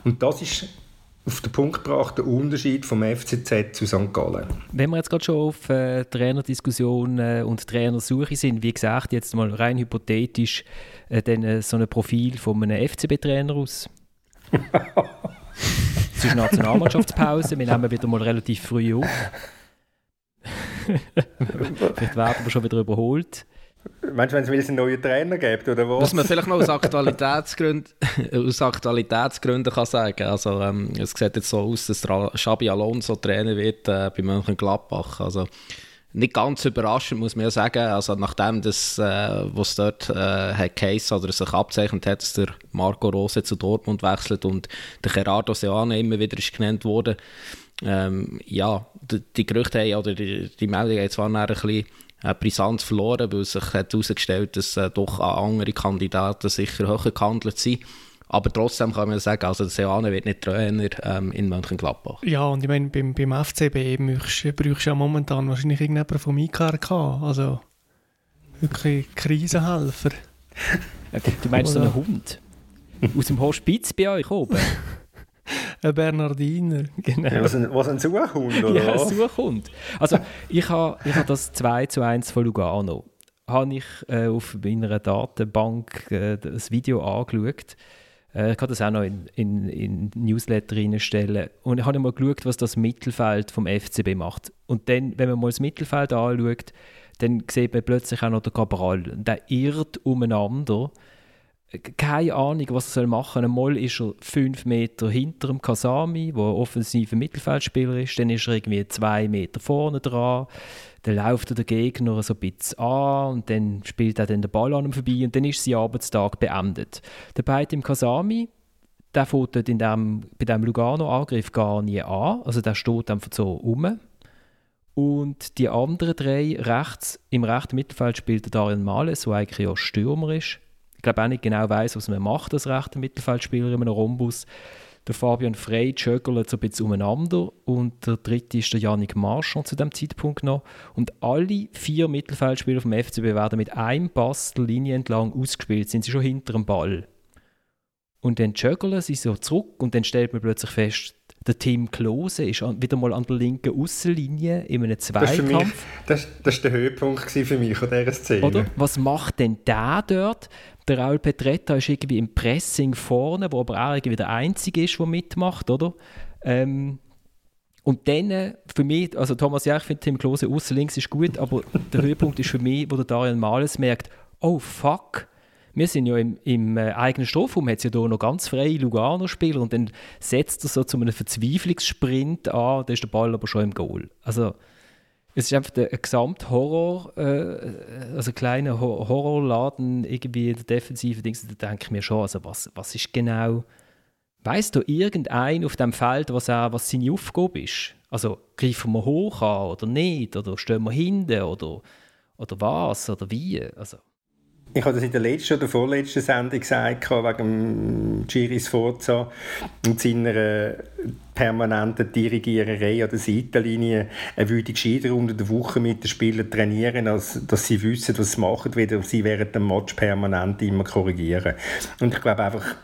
Und das ist auf den Punkt gebracht, der Unterschied vom FCZ zu St. Gallen. Wenn wir jetzt gerade schon auf äh, Trainerdiskussion äh, und Trainersuche sind, wie gesagt, jetzt mal rein hypothetisch, äh, dann, äh, so ein Profil von einem FCB-Trainer aus? es ist Nationalmannschaftspause, wir nehmen wieder mal relativ früh auf. Vielleicht werden wir schon wieder überholt. Meinst du, wenn es wieder einen neuen Trainer gibt, oder was? Was man vielleicht noch aus Aktualitätsgründen, aus Aktualitätsgründen kann sagen also ähm, es sieht jetzt so aus, dass Xabi Alonso Trainer wird äh, bei Mönchengladbach. Also nicht ganz überraschend, muss man ja sagen. Also nachdem das, äh, was dort äh, hat oder sich abzeichnet hat, dass der Marco Rose zu Dortmund wechselt und der Gerardo Seoane immer wieder ist genannt wurde. Ähm, ja, die, die Gerüchte haben, oder die, die Meldung haben zwar ein bisschen äh, Brisanz verloren, weil sich herausgestellt dass äh, doch andere Kandidaten sicher höher gehandelt sind. Aber trotzdem kann man sagen, also der Seane wird nicht Trainer ähm, in Mönchengladbach. Ja, und ich meine, beim, beim FCB brauchst du ja momentan wahrscheinlich irgendjemanden vom IKRK, also wirklich Krisenhelfer. du meinst so einen Hund? Aus dem Hospiz bei euch oben? Ein Bernardiner. Genau. Ja, was, ein, was ein Suchhund, oder Ja, ein Suchhund. Also, ich habe ich ha das 2 zu 1 von Lugano habe ich äh, auf meiner Datenbank äh, das Video angeschaut äh, ich kann das auch noch in, in, in Newsletter reinstellen. Und ich habe mal geschaut, was das Mittelfeld vom FCB macht. Und dann, wenn man mal das Mittelfeld anschaut, dann sieht man plötzlich auch noch den Cabral. Der irrt umeinander keine Ahnung, was er machen soll. Einmal ist er fünf Meter hinter dem Kasami, der offensiver Mittelfeldspieler ist. Dann ist er irgendwie zwei Meter vorne dran. Dann läuft er der Gegner so ein bisschen an und dann spielt er dann den Ball an ihm vorbei und dann ist sein Arbeitstag beendet. Der Beid im Kasami, der fährt in dem, bei diesem Lugano-Angriff gar nie an. Also der steht einfach so rum. Und die anderen drei rechts, im rechten Mittelfeld spielt der Darian Males, der eigentlich auch Stürmer ist glaube auch nicht genau weiß, was man macht als rechter Mittelfeldspieler in einem Rhombus. Der Fabian Frey jöggelt so ein bisschen umeinander und der dritte ist der Yannick Marchand zu dem Zeitpunkt noch. Und alle vier Mittelfeldspieler vom FCB werden mit einem Pass der Linie entlang ausgespielt, sind sie schon hinter dem Ball. Und dann jöggeln sie so zurück und dann stellt man plötzlich fest, der Tim Klose ist wieder mal an der linken Außenlinie in einem Zweikampf. Das, war der Höhepunkt für mich an dieser Szene. Oder? Was macht denn der dort? Der Raul Petretta ist irgendwie im Pressing vorne, wo aber auch irgendwie der Einzige ist, der mitmacht, oder? Ähm, und dann, äh, für mich, also Thomas, ja, ich finde Tim Klose außen links ist gut, aber der Höhepunkt ist für mich, wo der Darian Males merkt, oh fuck, wir sind ja im, im äh, eigenen Strafraum, hat es ja hier noch ganz freie Lugano-Spieler und dann setzt er so zu einem Verzweiflungssprint an, da ist der Ball aber schon im Goal. Also es ist einfach der Gesamthorror, äh, also ein kleiner Horrorladen irgendwie in der defensiven Dings, da denke ich mir schon, also was, was ist genau, weißt du irgendein auf dem Feld, was, auch, was seine Aufgabe ist? Also greifen wir hoch an oder nicht, oder stehen wir hinten oder, oder was oder wie? Also. Ich habe das in der letzten oder vorletzten Sendung gesagt, wegen Giris Forza und seiner permanenten Dirigiererei an der Seitenlinie. Er würde gescheiter unter der Woche mit den Spielern trainieren, als dass sie wissen, was sie machen, weder sie während dem Match permanent immer korrigieren. Und ich glaube einfach,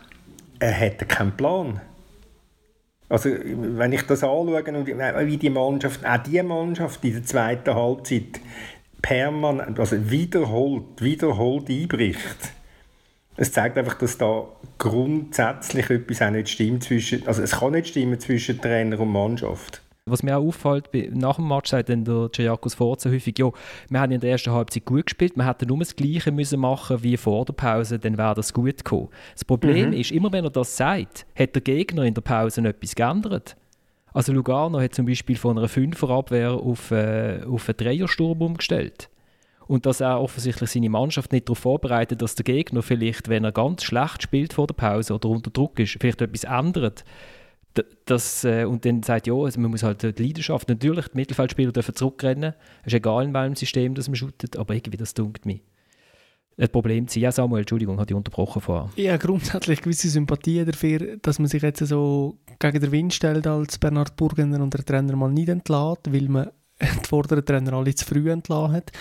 er hätte keinen Plan. Also, wenn ich das anschaue, wie die Mannschaft, auch die Mannschaft in der zweiten Halbzeit permanent, also wiederholt, wiederholt einbricht. Es zeigt einfach, dass da grundsätzlich etwas auch nicht stimmt zwischen, also es kann nicht stimmen zwischen Trainer und Mannschaft. Was mir auch auffällt, nach dem Match sagt dann der Giacos Forza häufig, ja, wir haben in der ersten Halbzeit gut gespielt, wir hätten nur das Gleiche müssen machen wie vor der Pause, dann wäre das gut gekommen. Das Problem mhm. ist, immer wenn er das sagt, hat der Gegner in der Pause etwas geändert. Also Lugano hat zum Beispiel von einer Fünferabwehr auf, äh, auf einen Dreiersturm umgestellt. Und dass er offensichtlich seine Mannschaft nicht darauf vorbereitet, dass der Gegner vielleicht, wenn er ganz schlecht spielt vor der Pause oder unter Druck ist, vielleicht etwas ändert. das, äh, und dann sagt, ja, also man muss halt die Leidenschaft, natürlich, die Mittelfeldspieler dürfen zurückrennen, es ist egal in welchem System das man shootet, aber irgendwie, das dunkelt mich. Ein Problem zu Ja, Samuel, Entschuldigung, hat ich unterbrochen vorher. Ja, grundsätzlich gewisse Sympathie dafür, dass man sich jetzt so gegen den Wind stellt als Bernhard Burgener und der Trainer mal nicht entlässt, weil man die vorderen Trainer alle zu früh entlassen hat.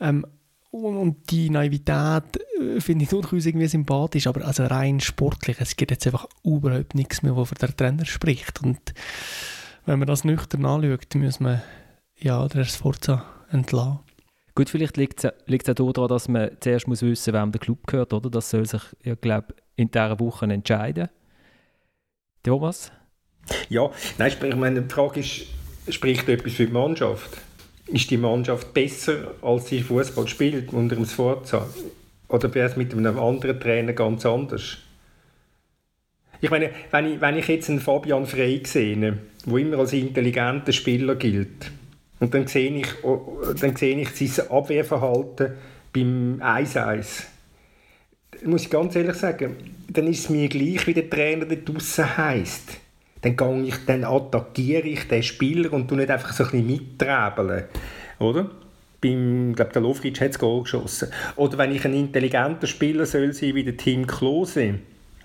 Ähm, und die Naivität äh, finde ich durchaus irgendwie sympathisch, aber also rein sportlich, es gibt jetzt einfach überhaupt nichts mehr, wovon der Trainer spricht. Und wenn man das nüchtern anschaut, muss man ja der Sforza entlassen. Gut, vielleicht liegt es auch daran, dass man zuerst muss wissen wem der Club gehört, oder? Das soll sich, ich glaube, in dieser Woche entscheiden. Thomas? Ja, nein, ich meine, die Frage ist, spricht etwas für die Mannschaft? ist die Mannschaft besser, als sie Fußball spielt unter dem Sforza? Oder wäre es mit einem anderen Trainer ganz anders? Ich meine, wenn ich, wenn ich jetzt einen Fabian Frey sehe, der immer als intelligenter Spieler gilt, und dann sehe ich, dann sehe ich sein Abwehrverhalten beim 1-1, muss ich ganz ehrlich sagen, dann ist es mir gleich, wie der Trainer da draussen heisst dann, gehe ich, dann attackiere ich den Spieler und tu nicht einfach so ein bisschen mitträbeln. Oder? Beim, glaube der Lofric hat das Goal geschossen. Oder wenn ich ein intelligenter Spieler soll sein wie der Team Klose,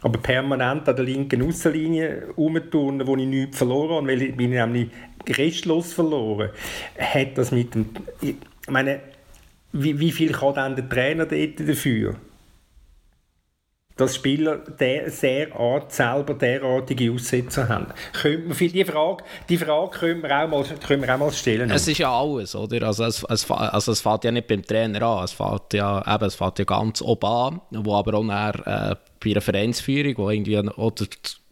aber permanent an der linken Außenlinie rumturnen, wo ich nichts verloren habe, weil ich bin nämlich restlos verloren, hat das mit dem... Ich meine, wie, wie viel kann dann der Trainer dort dafür? Dass Spieler der, sehr Art selber derartige Aussetzer haben. Könnte man, die, Frage, die Frage können wir auch mal, können wir auch mal stellen. Es ist ja alles, oder? Also es, es, also es fängt ja nicht beim Trainer an, es fängt ja, eben, es fängt ja ganz oben an, wo aber auch nachher, äh, bei einer Vereinsführung, wo irgendwie oder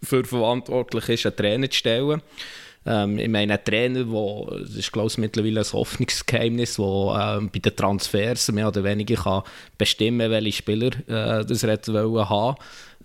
für verantwortlich ist, einen Trainer zu stellen. Ähm, ich meine, ein Trainer, wo, das ist glaube ich mittlerweile ein Hoffnungsgeheimnis, der ähm, bei den Transfers mehr oder weniger kann bestimmen welche Spieler äh, das er haben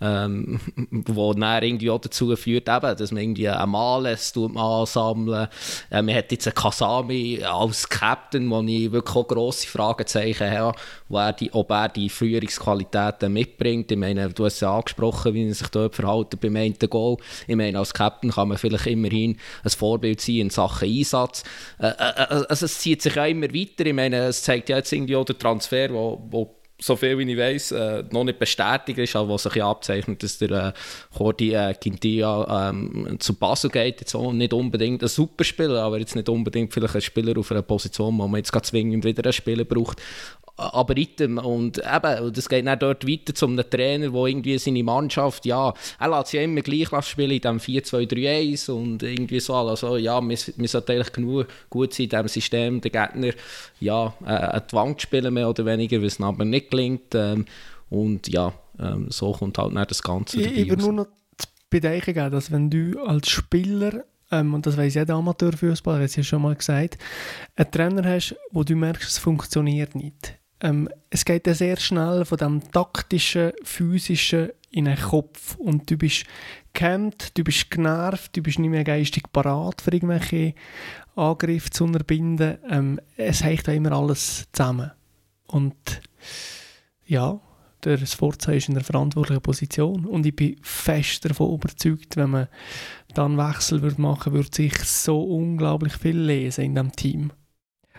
ähm, wo dann irgendwie auch dazu führt, eben, dass man irgendwie ein Males ansammeln äh, Man hat jetzt einen Kasami als Captain, wo ich wirklich auch grosse Fragezeichen habe, wo er die, ob er die Führungsqualitäten mitbringt. Ich meine, du hast ja angesprochen, wie er sich dort verhält beim einen Goal. Ich meine, als Captain kann man vielleicht immerhin ein Vorbild sein in Sachen Einsatz. Äh, äh, äh also es zieht sich auch immer weiter. Ich meine, es zeigt ja jetzt irgendwie auch der Transfer, wo, wo so viel wie ich weiß, äh, noch nicht bestätigt ist, aber was sich ja abzeichnet, dass der äh, Cordi äh, Quintilla ähm, zu Basel geht. Jetzt auch nicht unbedingt ein Superspieler, aber jetzt nicht unbedingt vielleicht ein Spieler auf einer Position, wo man jetzt zwingend wieder einen Spieler braucht aber Item. Und eben, das geht dann dort weiter zu einem Trainer, der irgendwie seine Mannschaft, ja, er lässt sie immer gleich spielen in diesem 4-2-3-1 und irgendwie so. Also, ja, wir, wir sollten eigentlich genug gut sein in diesem System, den Gegner, ja, äh, an die Wand spielen, mehr oder weniger, was aber nicht gelingt. Ähm, und ja, ähm, so kommt halt dann das Ganze dabei Ich würde nur noch zu bedenken geben, dass wenn du als Spieler ähm, und das weiß jeder Amateurfußballer, hast du schon mal gesagt, einen Trainer hast, wo du merkst, es funktioniert nicht ähm, es geht ja sehr schnell von dem taktischen, physischen in den Kopf und du bist gehemmt, du bist genervt, du bist nicht mehr geistig parat für irgendwelche Angriffe zu unterbinden. Ähm, es hängt da immer alles zusammen. Und ja, der Sforza ist in einer verantwortlichen Position und ich bin fest davon überzeugt, wenn man dann Wechsel würde machen würde, sich so unglaublich viel lesen in dem Team.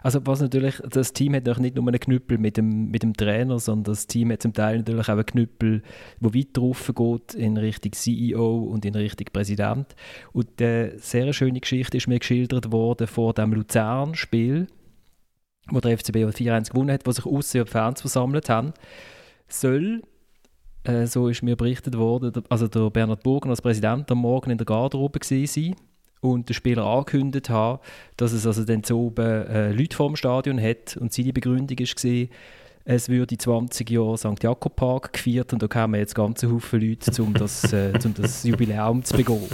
Also was natürlich, das Team hat nicht nur einen Knüppel mit dem, mit dem Trainer, sondern das Team hat zum Teil natürlich auch einen Knüppel, der weiter rauf geht in Richtung CEO und in Richtung Präsident. Und eine sehr schöne Geschichte ist mir geschildert worden vor dem Luzern-Spiel, wo der FCB 4-1 gewonnen hat, wo sich aussen die Fans versammelt haben, soll äh, so ist mir berichtet worden, also der Bernhard Burgen als Präsident am Morgen in der Garderobe gewesen sein und der Spieler angekündigt haben, dass es also dann so oben äh, Leute vor dem Stadion hat und seine Begründung war, es würde 20 Jahre St. Jakob Park gefeiert und da kamen jetzt ganze Haufen Leute, um das, äh, um das Jubiläum zu begehen.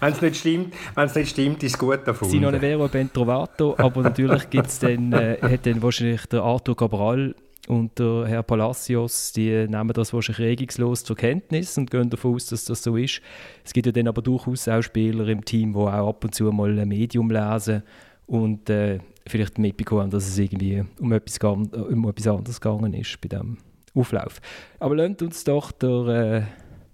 wenn es nicht stimmt, wenn es nicht stimmt, ist es gut davon. Sie non vero ben trovato, aber natürlich gibt's dann, äh, hat dann wahrscheinlich der Arthur Cabral und der Herr Palacios, die nehmen das wahrscheinlich regungslos zur Kenntnis und gehen davon aus, dass das so ist. Es gibt ja dann aber durchaus auch Spieler im Team, die auch ab und zu mal ein Medium lesen und äh, vielleicht mitbekommen, dass es irgendwie um etwas, um etwas anderes gegangen ist bei diesem Auflauf. Aber lasst uns doch der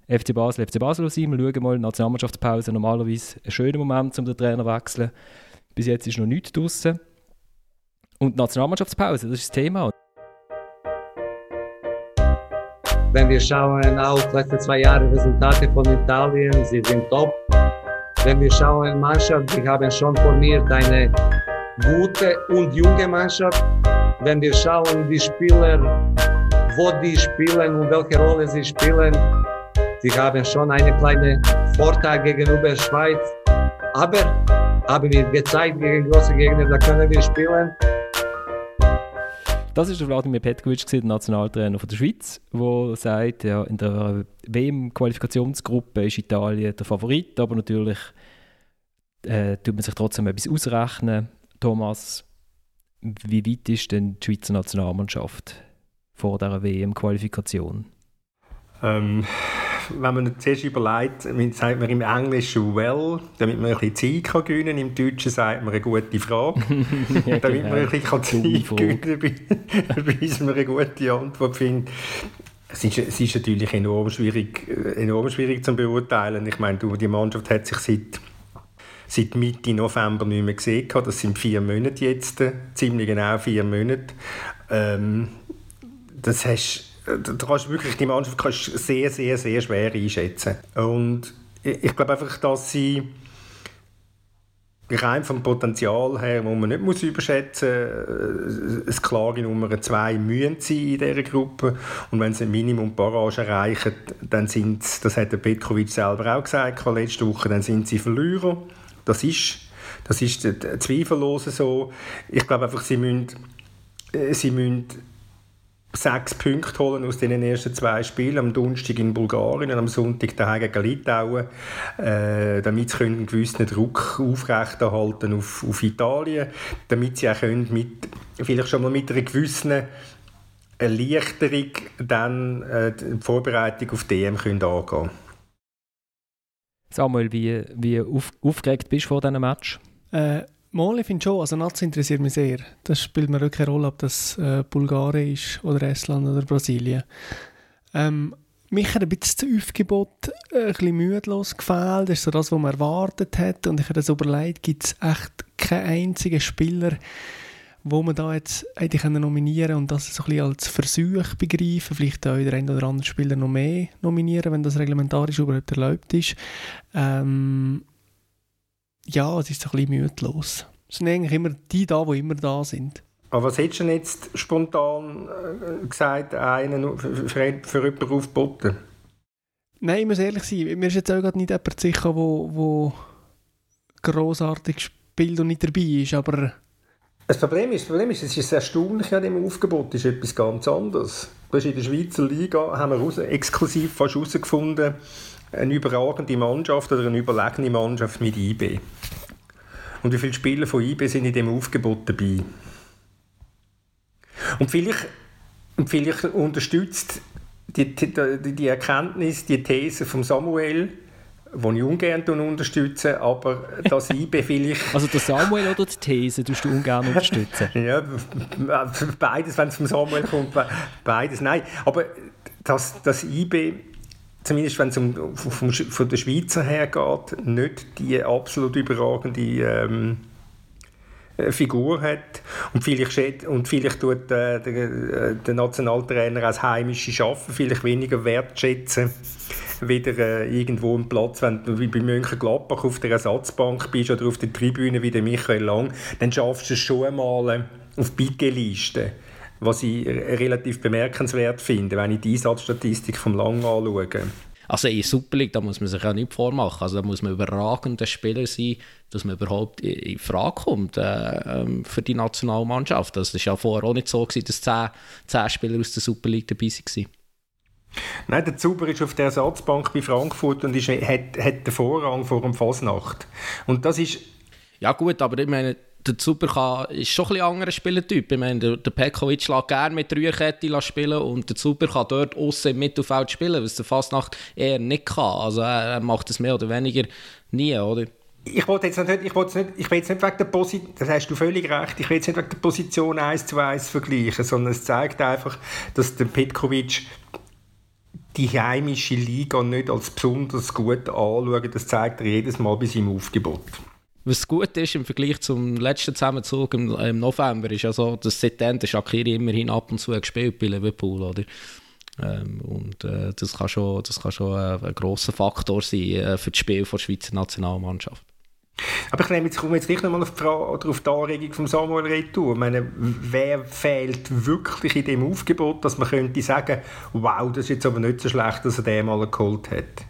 FC Basel, FC Basel sein. Wir schauen mal, Nationalmannschaftspause, normalerweise ein schöner Moment, um den Trainer zu wechseln. Bis jetzt ist noch nichts draußen. Und Nationalmannschaftspause, das ist das Thema. Wenn wir schauen auf letzte zwei Jahre Resultate von Italien, sie sind top. Wenn wir schauen Mannschaft, wir haben schon formiert eine gute und junge Mannschaft. Wenn wir schauen die Spieler, wo die spielen und welche Rolle sie spielen, sie haben schon einen kleinen Vorteil gegenüber Schweiz. Aber haben wir gezeigt gegen große Gegner, da können wir spielen. Das ist der Vladimir Petkovic, der Nationaltrainer der Schweiz, der sagt, ja, in der WM-Qualifikationsgruppe ist Italien der Favorit, aber natürlich äh, tut man sich trotzdem etwas ausrechnen. Thomas, wie weit ist denn die Schweizer Nationalmannschaft vor dieser WM-Qualifikation? Ähm, wenn man zuerst überlegt, sagt man im Englischen well, damit man ein bisschen Zeit kann gewinnen kann. Im Deutschen sagt man eine gute Frage, ja, damit genau. man ein bisschen Zeit gewinnen kann, bis man eine gute Antwort findet. Es ist, es ist natürlich enorm schwierig, enorm schwierig zu beurteilen. Ich meine, die Mannschaft hat sich seit seit Mitte November nicht mehr gesehen. Das sind vier Monate jetzt, ziemlich genau vier Monate. Ähm, das hast, du kannst wirklich die Mannschaft kannst sehr, sehr, sehr schwer einschätzen. Und ich, ich glaube einfach, dass sie rein vom Potenzial her, wo man nicht muss überschätzen muss, eine klare Nummer zwei müssen sein in dieser Gruppe. Und wenn sie ein Minimum Barrage erreichen, dann sind das hat der Petkovic selber auch gesagt letzte Woche, dann sind sie Verlierer. Das ist, das ist zweifellos so. Ich glaube einfach, sie müssen, äh, sie müssen sechs Punkte holen aus den ersten zwei Spielen, am Donnerstag in Bulgarien und am Sonntag daheim gegen Litauen, äh, damit sie einen gewissen Druck aufrechterhalten auf, auf Italien, damit sie auch können mit, vielleicht schon mal mit einer gewissen Erleichterung dann äh, die Vorbereitung auf die EM können angehen können. Samuel, wie, wie auf, aufgeregt bist du vor diesem Match? Äh, Mal, ich finde schon, also Nazi interessiert mich sehr. Das spielt mir wirklich keine Rolle, ob das äh, Bulgarien ist oder Estland oder Brasilien. Ähm, mich hat ein bisschen das Aufgebot äh, ein bisschen mühelos gefällt. Das ist so das, was man erwartet hat. Und ich habe so überlegt, gibt es echt keinen einzigen Spieler, wo man da jetzt hätte nominieren und das so ein bisschen als Versuch begreifen, vielleicht auch der ein oder andere Spieler noch mehr nominieren, wenn das reglementarisch überhaupt erlaubt ist. Ähm, ja, es ist so ein bisschen mühelos. Es sind eigentlich immer die da, die immer da sind. Aber was hättest du denn jetzt spontan äh, gesagt, einen für, für, für jemanden aufboten? Nein, ich muss ehrlich sein, mir ist jetzt auch gerade nicht jemand sicher, wo, wo grossartig spielt und nicht dabei ist, aber das Problem ist, das Problem ist, es ist erstaunlich an dem Aufgebot, ist etwas ganz anderes. Das in der Schweizer Liga haben wir raus, exklusiv fast herausgefunden, eine überragende Mannschaft oder eine überlegene Mannschaft mit IB. Und wie viele Spieler von IB sind in dem Aufgebot dabei? Und vielleicht, und vielleicht unterstützt die, die, die Erkenntnis, die These von Samuel, die ich ungern unterstütze, aber das IB vielleicht... Also der Samuel oder die These tust du ungern unterstützen? ja, beides, wenn es vom Samuel kommt, beides, nein. Aber das, das IB, zumindest wenn es um, vom, von der Schweizer her geht, nicht die absolut überragende... Ähm, Figur hat. Und vielleicht, und vielleicht tut äh, der, äh, der Nationaltrainer als heimische Schaffen vielleicht weniger wertschätzen wieder äh, irgendwo einen Platz, wenn du wie bei Mönchengladbach auf der Ersatzbank bist oder auf der Tribüne wie der Michael Lang, dann schaffst du es schon einmal äh, auf Bigge-Liste was ich relativ bemerkenswert finde, wenn ich die Einsatzstatistik vom Lang anschaue. Also in Super League, da muss man sich ja nicht vormachen. Also da muss man überragender Spieler sein, dass man überhaupt in Frage kommt äh, ähm, für die Nationalmannschaft. Das war ja vorher auch nicht so, gewesen, dass zehn, zehn Spieler aus der Super League dabei waren. Nein, der Zuber ist auf der Ersatzbank bei Frankfurt und ist, hat, hat den Vorrang vor dem Fasnacht. Und das ist... Ja gut, aber ich meine, der Zuber kann, ist schon ein bisschen anderer Spielertyp. Ich meine, der, Pekovic lässt gerne mit Dreierkette spielen und der Zuber kann dort außen im Mittelfeld spielen, was der Fasnacht eher nicht kann. Also er, macht das mehr oder weniger nie, oder? Ich wollte jetzt nicht, ich wollte nicht, ich will jetzt nicht wegen der Position, das hast du völlig recht, ich will jetzt nicht wegen der Position 1 zu 1 vergleichen, sondern es zeigt einfach, dass der Petkovic die heimische Liga nicht als besonders gut anschauen. Das zeigt er jedes Mal bei seinem Aufgebot. Was gut ist im Vergleich zum letzten Zusammenzug im, im November, ist ja so, dass seitdem der Shakiri immerhin ab und zu gespielt bei Liverpool, oder? Ähm, und äh, das kann schon, das kann schon ein, ein grosser Faktor sein äh, für das Spiel der Schweizer Nationalmannschaft. Aber ich nehme jetzt, komme jetzt gleich nochmal auf die, auf die Anregung von Samuel Retour. Ich meine, wer fehlt wirklich in dem Aufgebot, dass man könnte sagen, wow, das ist jetzt aber nicht so schlecht, dass er den mal geholt hat?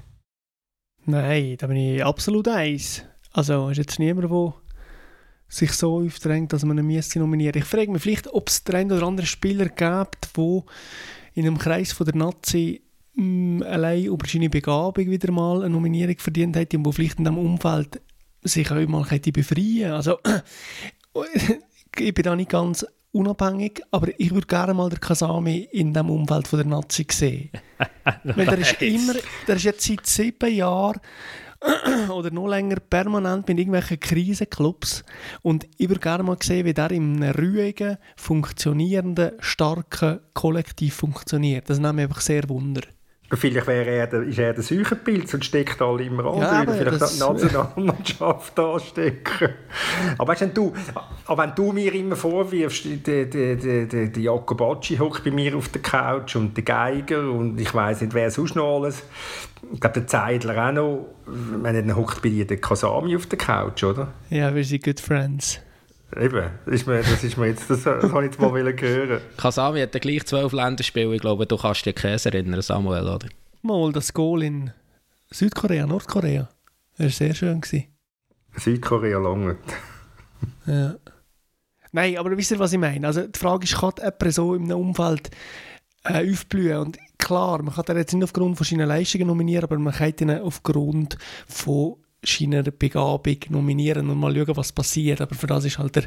Nein, da bin ich absolut eins. Also ist jetzt niemand, der sich so aufdrängt, dass man ihn müsste nominieren. Ich frage mich vielleicht, ob es den einen oder anderen Spieler gibt, der in einem Kreis von der Nazi mh, mm, allein über seine Begabung wieder mal eine Nominierung verdient hat und wo vielleicht in diesem Umfeld sich auch mal hätte befreien. Also, ich bin da nicht ganz unabhängig, aber ich würde gerne mal den Kasami in dem Umfeld von der Nazi sehen. Weil der ist immer, der ist jetzt seit sieben Jahren oder noch länger permanent mit irgendwelchen Krisenclubs und ich würde gerne mal sehen, wie der in einem ruhigen, funktionierenden, starken Kollektiv funktioniert. Das nimmt mich einfach sehr Wunder. Vielleicht wäre er ist er der Säuchenpilz und steckt alle immer an. Ja, würde vielleicht das, die Nationalmannschaft anstecken. Aber weißt, wenn du, aber wenn du mir immer vorwirfst, der, der, der, der, Jacobacci hockt bei mir auf der Couch und der Geiger und ich weiß nicht, wer sonst noch alles. Ich glaube, der Zeidler auch noch. Wenn dann hockt bei dir der Kasami auf der Couch, oder? Ja, wir sind good friends. Eben, das ist mir, das ist mir jetzt, das, das habe ich jetzt mal hören. Kasami hat gleich zwölf Länderspiele. Ich glaube, du kannst dich Käse erinnern, Samuel, oder? Mal das Goal in Südkorea, Nordkorea. Das war sehr schön. Gewesen. Südkorea lange. ja. Nein, aber wisst ihr, was ich meine? Also die Frage ist, kann jemand so in einem Umfeld äh, aufblühen? Und klar, man kann ihn jetzt nicht aufgrund von seinen Leistungen nominieren, aber man kann ihn aufgrund von seiner Begabung nominieren und mal schauen, was passiert. Aber für das ist halt der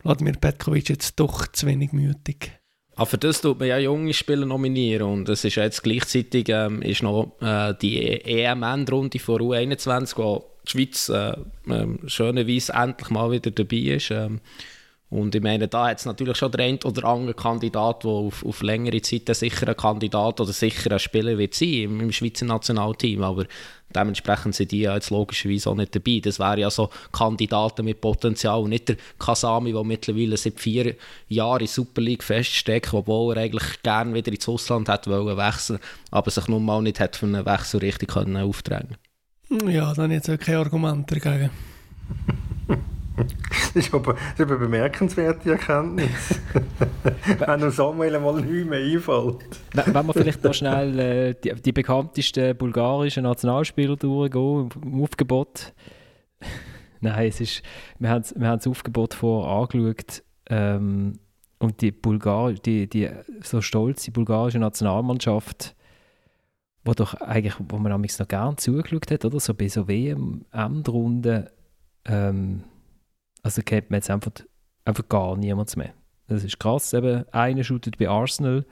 Vladimir Petkovic jetzt doch zu wenig mutig. Aber für das tut man ja junge Spieler nominieren und es ist jetzt gleichzeitig ähm, ist noch äh, die EM-Endrunde von U21, wo die Schweiz äh, äh, schönerweise endlich mal wieder dabei ist. Ähm, und ich meine, da hat es natürlich schon der ein oder andere Kandidat, der auf, auf längere Zeit ein sicherer Kandidat oder sicherer Spieler wird sein im, im Schweizer Nationalteam. Aber dementsprechend sind die ja jetzt logischerweise auch nicht dabei. Das wären ja so Kandidaten mit Potenzial und nicht der Kasami, der mittlerweile seit vier Jahren in Super League feststeckt, obwohl er eigentlich gerne wieder ins Ausland hätte wollen wechseln, aber sich nun mal nicht hat für einen Wechsel richtig können aufdrängen. Ja, dann jetzt auch kein Argument dagegen. Das ist aber, das ist aber eine bemerkenswerte Erkenntnis. Wenn uns Samuel mal nichts mehr einfällt. Wenn wir vielleicht noch schnell äh, die, die, bekanntesten bulgarischen Nationalspieler durchgehen, im Aufgebot. Nein, es ist, wir haben, wir haben das Aufgebot vor angeschaut ähm, und die, Bulgar die, die so stolze bulgarische Nationalmannschaft, wo doch eigentlich, wo man noch gerne zugeschaut hat, oder so bei so WM-Endrunden, ähm, also kennt man jetzt einfach, einfach gar niemand mehr. Das ist krass. Eben, einer shootet bei Arsenal,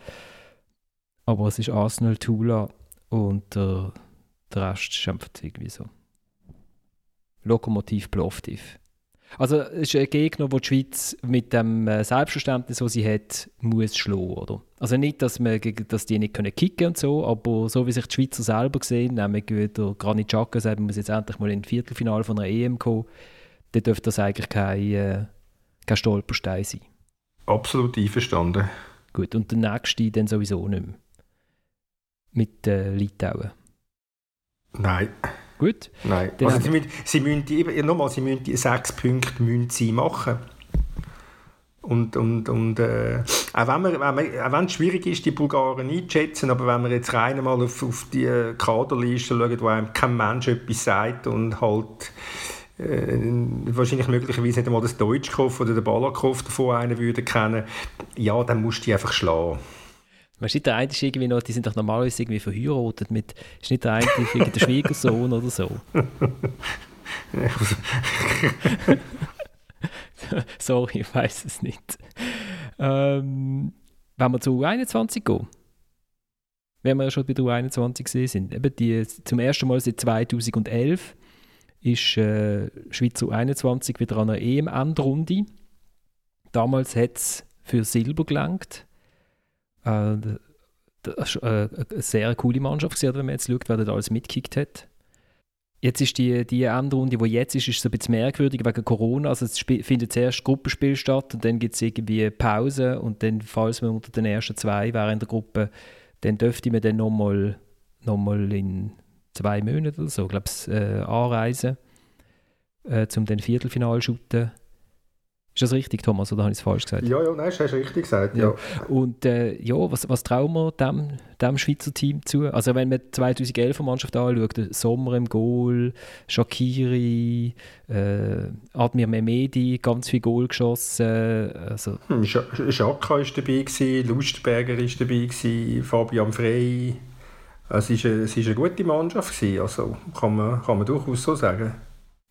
aber es ist Arsenal Tula und der, der Rest ist einfach irgendwie so. Lokomotiv Plovdiv. Also es ist ein Gegner, den die Schweiz mit dem äh, Selbstverständnis, das sie hat, muss schlagen, oder? Also nicht, dass, wir, dass die nicht können kicken und so, aber so wie sich die Schweizer selber sehen, nämlich der Granit Xhaka sagt, man muss jetzt endlich mal in ein Viertelfinale von einer EM kommen, dann dürfte das eigentlich kein, äh, kein Stolperstein sein. Absolut einverstanden. Gut, und der nächste dann sowieso nicht mehr. Mit äh, Litauen. Nein. Gut. Nein. also sie müssen, sie müssen nochmal, sie müssen die sechs Punkte müssen sie machen. Und, und, und äh, auch, wenn man, wenn man, auch wenn es schwierig ist, die Bulgaren einzuschätzen, aber wenn man jetzt rein mal auf, auf die Kaderliste schaut, wo einem kein Mensch etwas sagt und halt äh, wahrscheinlich möglicherweise nicht einmal das Deutschkopf oder den Ballerkopf davon einen würde kennen, ja, dann musst du die einfach schlagen. Weißt du, der eine ist irgendwie noch, die sind doch normalerweise irgendwie verheiratet mit, ist nicht der eine der Schwiegersohn oder so? Sorry, ich weiß es nicht. Ähm, wenn wir zu U21 gehen, wenn wir ja schon bei der U21 gesehen sind, eben die zum ersten Mal seit 2011 ist äh, Schweizer 21 wieder an einer EM-Endrunde. Damals hat es für Silber gelangt. Äh, das war äh, eine sehr coole Mannschaft, gewesen, wenn man jetzt schaut, wer da alles mitgekickt hat. Jetzt ist die, die Endrunde, die jetzt ist, ist so ein bisschen merkwürdig wegen Corona. Also es findet zuerst Gruppenspiel statt und dann gibt es irgendwie Pause und dann, falls man unter den ersten zwei wäre in der Gruppe, dann dürfte man dann nochmal noch mal in zwei Monaten oder so, glaube ich, äh, anreisen, äh, um den Viertelfinal zu shooten. Ist das richtig, Thomas, oder habe ich es falsch gesagt? Ja, ja, nein, hast du richtig gesagt, ja. ja. Und äh, ja, was, was trauen wir dem, dem Schweizer Team zu? Also wenn man die 2011 Mannschaft anschaut, Sommer im Goal, Shakiri, äh, Admir Mehmedi, ganz viel Goal geschossen. Also. Hm, Schaka war dabei, gewesen, Lustberger war dabei, gewesen, Fabian Frey. Es war eine, gute Mannschaft, also kann man, kann man durchaus so sagen.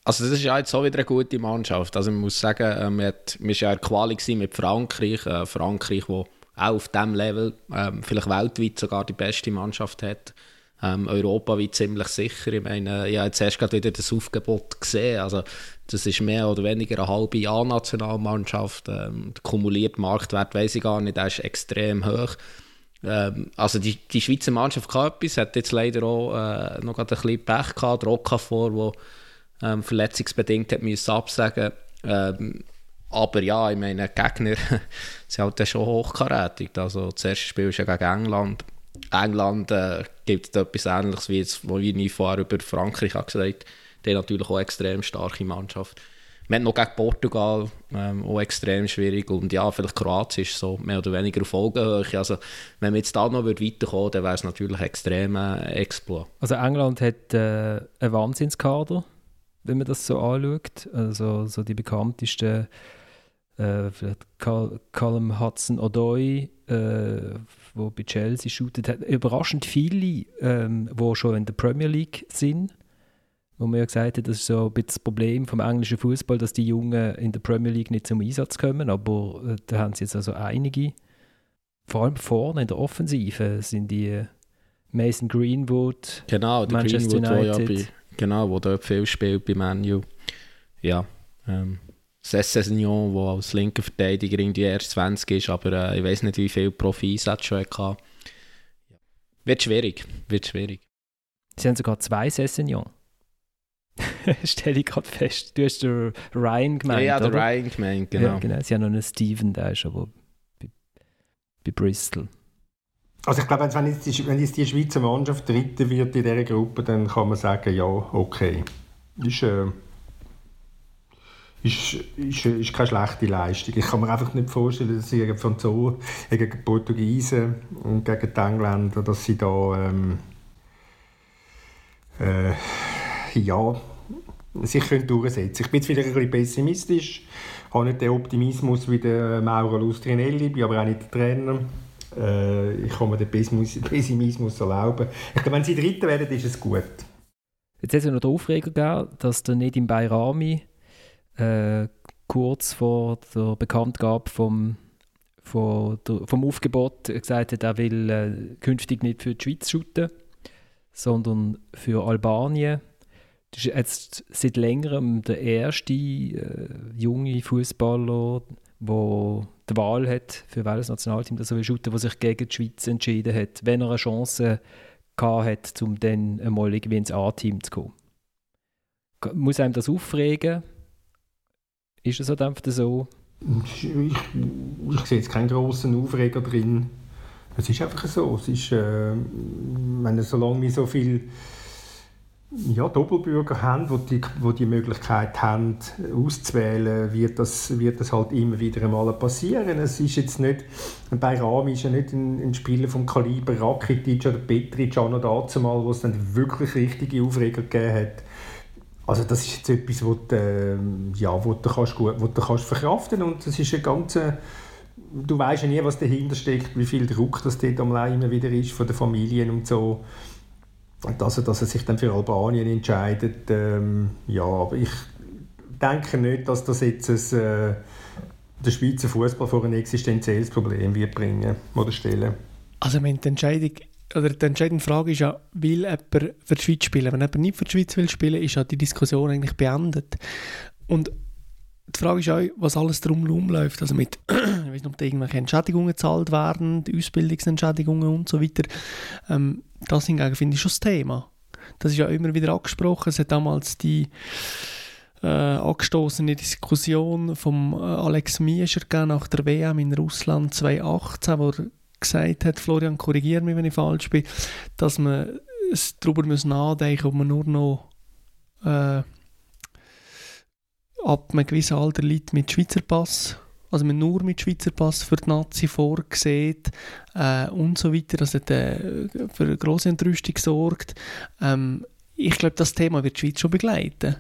Also das ist ja jetzt auch wieder eine gute Mannschaft. Also man muss sagen, äh, man, hat, ja in Quali mit Frankreich. Äh, Frankreich, wo auch auf diesem Level ähm, vielleicht weltweit sogar die beste Mannschaft hat. Ähm, europaweit ziemlich sicher. Ich meine, ich habe jetzt erst gerade wieder das Aufgebot gesehen. Also das ist mehr oder weniger eine halbe A-Nationalmannschaft. Ähm, der kumulierte Marktwert weiß ich gar nicht, der ist extrem hoch. Ähm, also die, die Schweizer Mannschaft kann etwas, hat jetzt leider auch äh, noch ein bisschen Pech gehabt, Roccafor, wo ähm, verletzungsbedingt hat müssen absagen ähm, aber ja, ich meine, die Gegner sind halt schon hochkarätig. Also das erste Spiel ist ja gegen England. England äh, gibt etwas Ähnliches, wie jetzt, wo ich vorher über Frankreich habe gesagt Die haben natürlich auch eine extrem starke Mannschaft. Wir haben noch gegen Portugal ähm, auch extrem schwierig. Und ja, vielleicht Kroatien ist so mehr oder weniger auf Augenhöhe. Also, wenn wir jetzt da noch weiterkommen dann wäre es natürlich extrem äh, Exploit. Also England hat äh, einen Wahnsinnskader wenn man das so anschaut. Also so die bekanntesten, äh, vielleicht Callum Hudson-Odoi, äh, bei Chelsea shootet hat. Überraschend viele, ähm, wo schon in der Premier League sind. Wo man ja gesagt hat, das ist so ein bisschen das Problem vom englischen Fußball, dass die Jungen in der Premier League nicht zum Einsatz kommen. Aber äh, da haben sie jetzt also einige. Vor allem vorne in der Offensive sind die Mason Greenwood, genau, Manchester Greenwood, United. Genau, wo dort viel spielt bei Manu. Ja, ähm, Sessignon, der als linker Verteidiger irgendwie erst 20 ist, aber äh, ich weiß nicht, wie viele Profis er schon hatte. Wird schwierig, wird schwierig. Sie haben sogar zwei Sessignon. Stelle ich gerade fest. Du hast den Ryan gemeint, Ja, ja der Ryan gemeint, genau. Ja, genau. Sie haben noch einen Steven, der ist aber bei, bei Bristol. Also ich glaube, wenn jetzt, die, wenn jetzt die Schweizer Mannschaft dritte wird in dieser Gruppe, dann kann man sagen, ja, okay. Ist, äh, ist, ist, ist keine schlechte Leistung. Ich kann mir einfach nicht vorstellen, dass sie gegen Franzosen, gegen die Portugiesen und gegen die Engländer, dass sie da ähm, äh, ja, sich können durchsetzen Ich bin jetzt wieder ein bisschen pessimistisch, Ich habe nicht den Optimismus wie der Mauro Lustrinelli, bin aber auch nicht der Trainer. Äh, ich kann mir den Pessimismus erlauben. Ich glaube, wenn sie Dritte werden, ist es gut. Jetzt hat es ja noch den Aufreger gegeben, dass der Nedim Bayrami äh, kurz vor der Bekanntgabe vom, der, vom Aufgebot gesagt hat, er will äh, künftig nicht für die Schweiz shooten, sondern für Albanien. Das ist jetzt seit längerem der erste äh, junge Fußballer, der die Wahl hat, für welches Nationalteam das will shooten, der sich gegen die Schweiz entschieden hat, wenn er eine Chance hat, um dann einmal irgendwie ins A-Team zu kommen. Muss einem das aufregen? Ist es halt so? Ich, ich, sehe jetzt keinen großen Aufreger drin. Es ist einfach so. Es ist, äh, wenn solange wir so viel ja, Doppelbürger haben, wo die, wo die Möglichkeit haben, auszuwählen, wird das, wird das halt immer wieder einmal passieren. Es ist jetzt nicht, bei Rami ist ja nicht ein, ein Spieler vom Kaliber Rakitic oder Petric auch noch dazu mal, wo es dann wirklich richtige Aufreger gegeben hat. Also das ist jetzt etwas, wo du, äh, ja, wo du, kannst, gut, wo du kannst verkraften und das ist ein ganze du weißt ja nie, was dahinter steckt, wie viel Druck das dort am immer wieder ist von den Familien und so dass er, dass er sich dann für Albanien entscheidet, ähm, ja, aber ich denke nicht, dass das jetzt ein, äh, der Schweizer Fußball vor ein existenzielles Problem wird bringen oder stellen. Also die Entscheidung oder die entscheidende Frage ist ja, will jemand für die Schweiz spielen? Wenn jemand nicht für die Schweiz will spielen, ist ja die Diskussion eigentlich beendet. Und die Frage ist auch, was alles drumherum läuft. Also mit, ich weiß nicht, ob da irgendwelche Entschädigungen gezahlt werden, Ausbildungsentschädigungen und so weiter. Ähm, das hingegen finde ich schon das Thema. Das ist ja immer wieder angesprochen. Es hat damals die äh, angestoßene Diskussion von äh, Alex Miescher nach der WM in Russland 2018, wo er gesagt hat, Florian, korrigiere mich, wenn ich falsch bin, dass man darüber nachdenken muss, ob man nur noch äh, ab einem gewissen Alter Leute mit Schweizer Pass, also man nur mit Schweizer Pass für die Nazi vorgesehen äh, und so weiter, dass das äh, für eine grosse Entrüstung sorgt. Ähm, ich glaube, das Thema wird die Schweiz schon begleiten.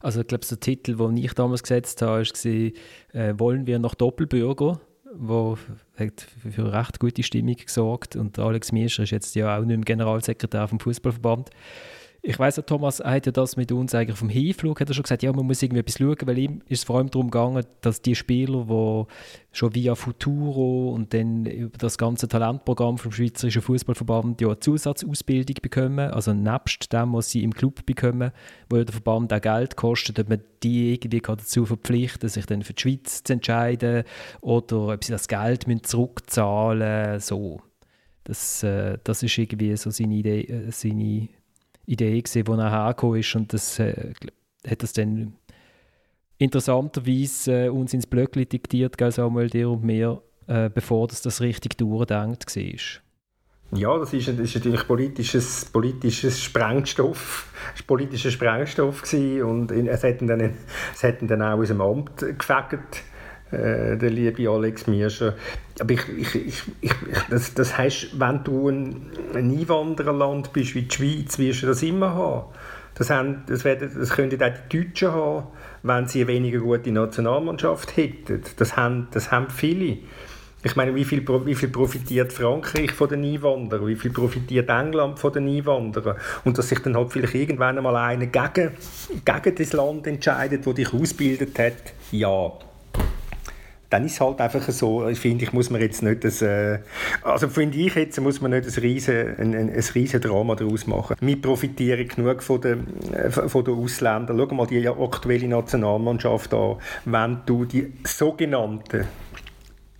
Also ich glaube, der Titel, den ich damals gesetzt habe, war äh, «Wollen wir noch Doppelbürger?» wo hat für recht gute Stimmung gesorgt und Alex Miescher ist jetzt ja auch nicht mehr Generalsekretär vom Fußballverband ich weiß ja, Thomas hat ja das mit uns eigentlich vom Hinflug, hat er schon gesagt, ja, man muss irgendwie etwas schauen, weil ihm ist es vor allem darum gegangen, dass die Spieler, die schon via Futuro und dann über das ganze Talentprogramm vom Schweizerischen Fußballverband ja eine Zusatzausbildung bekommen, also nebst dem, was sie im Club bekommen, wo ja der Verband auch Geld kostet, ob man die irgendwie dazu verpflichten sich dann für die Schweiz zu entscheiden oder ob sie das Geld zurückzahlen müssen, so. Das, äh, das ist irgendwie so seine Idee, äh, seine Idee, gewesen, wo er hergekommen ist und das äh, hat das dann interessanterweise äh, uns ins Blöckli diktiert, gell, Samuel, dir und mir, äh, bevor das, das richtig durchdenkt war. Ja, das ist, das ist natürlich politisches, politisches Sprengstoff, politischer Sprengstoff gewesen und es hätten dann, dann auch aus dem Amt gefegt, äh, der liebe Alex Mirscher. Aber ich, ich, ich, ich, das, das heißt, wenn du ein, ein Einwandererland bist wie die Schweiz, wirst du das immer haben. Das, haben, das, werden, das könnten auch die Deutschen haben, wenn sie eine weniger gute Nationalmannschaft hätten. Das haben, das haben viele. Ich meine, wie viel, wie viel profitiert Frankreich von den Einwanderern? Wie viel profitiert England von den Einwanderern? Und dass sich dann halt vielleicht irgendwann einmal einer gegen, gegen das Land entscheidet, das dich ausgebildet hat, ja, dann ist es halt einfach so, ich finde, ich muss man jetzt nicht das, äh, also finde ich jetzt, muss man nicht ein riesen, ein, ein, riesen Drama daraus machen. Wir profitieren genug von den, äh, von den Ausländern. Schau mal die aktuelle Nationalmannschaft an. Wenn du die sogenannten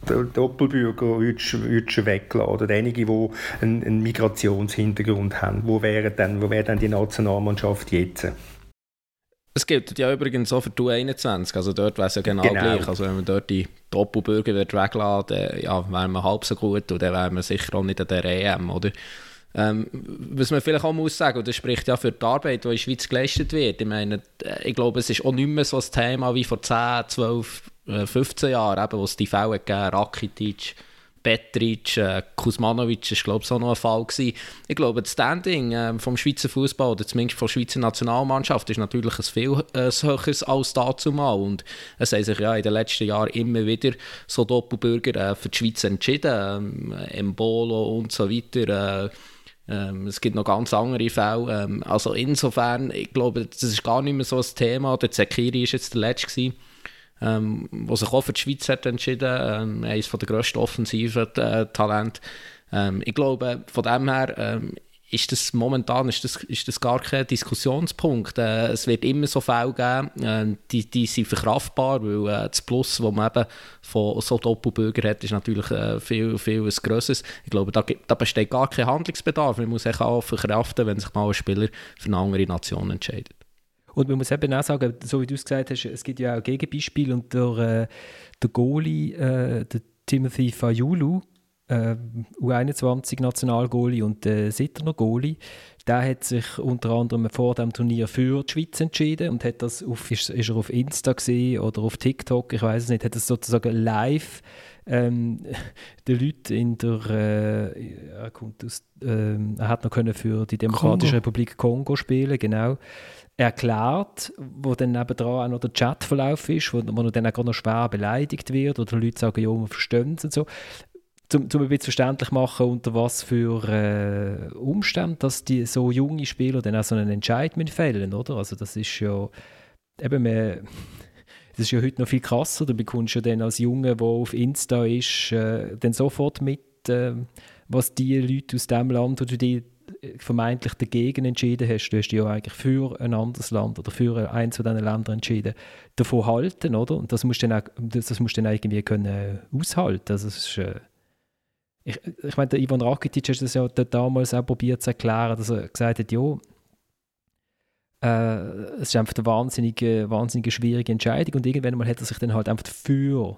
Doppelbürger würdest, weglassen oder einige, die einen, Migrationshintergrund haben. Wo wäre dann, wo wäre dann die Nationalmannschaft jetzt? Es gilt ja übrigens auch für die U21, also dort wäre es ja genau, genau, gleich. Also wenn man dort die Doppelbürger weglassen dann ja, wären wir halb so gut und dann wären wir sicher auch nicht an der EM, oder? Ähm, was man vielleicht auch muss sagen, und das spricht ja für die Arbeit, die in der Schweiz geleistet wird. Ich meine, äh, ich glaube, es ist auch nicht mehr so ein Thema wie vor 10, 12, 15 Jahren, eben, wo es die Fälle gegeben Rakitic, Petric, äh, Kuzmanovic ist glaube ich auch noch ein Fall gewesen. Ich glaube, das Standing äh, vom Schweizer Fußball oder zumindest von der Schweizer Nationalmannschaft ist natürlich ein viel äh, höheres als dazu mal und es haben sich ja in den letzten Jahren immer wieder so Doppelbürger äh, für die Schweiz entschieden, ähm, Embolo und so weiter. Äh, ähm, es gibt noch ganz andere Fälle. Ähm, also insofern, ich glaube, das ist gar nicht mehr so ein Thema. Der Zekiri ist jetzt der letzte gewesen ähm, der sich auch für die Schweiz hat entschieden ähm, eines der grössten offensiven äh, Talente. Ähm, ich glaube, von dem her ähm, ist das momentan ist das, ist das gar kein Diskussionspunkt. Äh, es wird immer so Fälle geben, äh, die, die sind verkraftbar, weil äh, das Plus, das man eben von so Doppelbürgern hat, ist natürlich äh, viel, viel ein grosses. Ich glaube, da, da besteht gar kein Handlungsbedarf. Man muss auch verkraften, wenn sich mal ein Spieler für eine andere Nation entscheidet. Und man muss eben auch sagen, so wie du es gesagt hast, es gibt ja auch Gegenbeispiele und der, äh, der Goalie, äh, der Timothy Fayulu, äh, U21-Nationalgoalie und der Sitterner Goalie, der hat sich unter anderem vor dem Turnier für die Schweiz entschieden und hat das auf, ist, ist er auf Insta gesehen oder auf TikTok, ich weiß es nicht, hat das sozusagen live ähm, den Leuten in der äh, er, kommt aus, äh, er hat noch können für die Demokratische Kongo. Republik Kongo spielen, genau erklärt, wo dann nebenan auch noch der Chatverlauf ist, wo, wo dann auch noch schwer beleidigt wird oder Leute sagen, ja, wir verstehen es und so. Um, um ein bisschen verständlich machen, unter was für äh, Umständen, dass die so junge Spieler dann auch so einen Entscheid fällen, oder? Also das ist ja eben mehr, das ist ja heute noch viel krasser, du bekommst ja dann als Junge, der auf Insta ist, äh, dann sofort mit, äh, was die Leute aus dem Land, wo du dich vermeintlich dagegen entschieden hast, du hast dich ja eigentlich für ein anderes Land oder für eins von diesen Ländern entschieden, davon halten, oder? Und das musst du dann, auch, das, musst du dann irgendwie können aushalten. Also äh, ich, ich meine, der Ivan Rakitic hat das ja damals auch probiert zu erklären, dass er gesagt hat, ja, äh, es ist einfach eine wahnsinnige, wahnsinnige schwierige Entscheidung und irgendwann mal hat er sich dann halt einfach für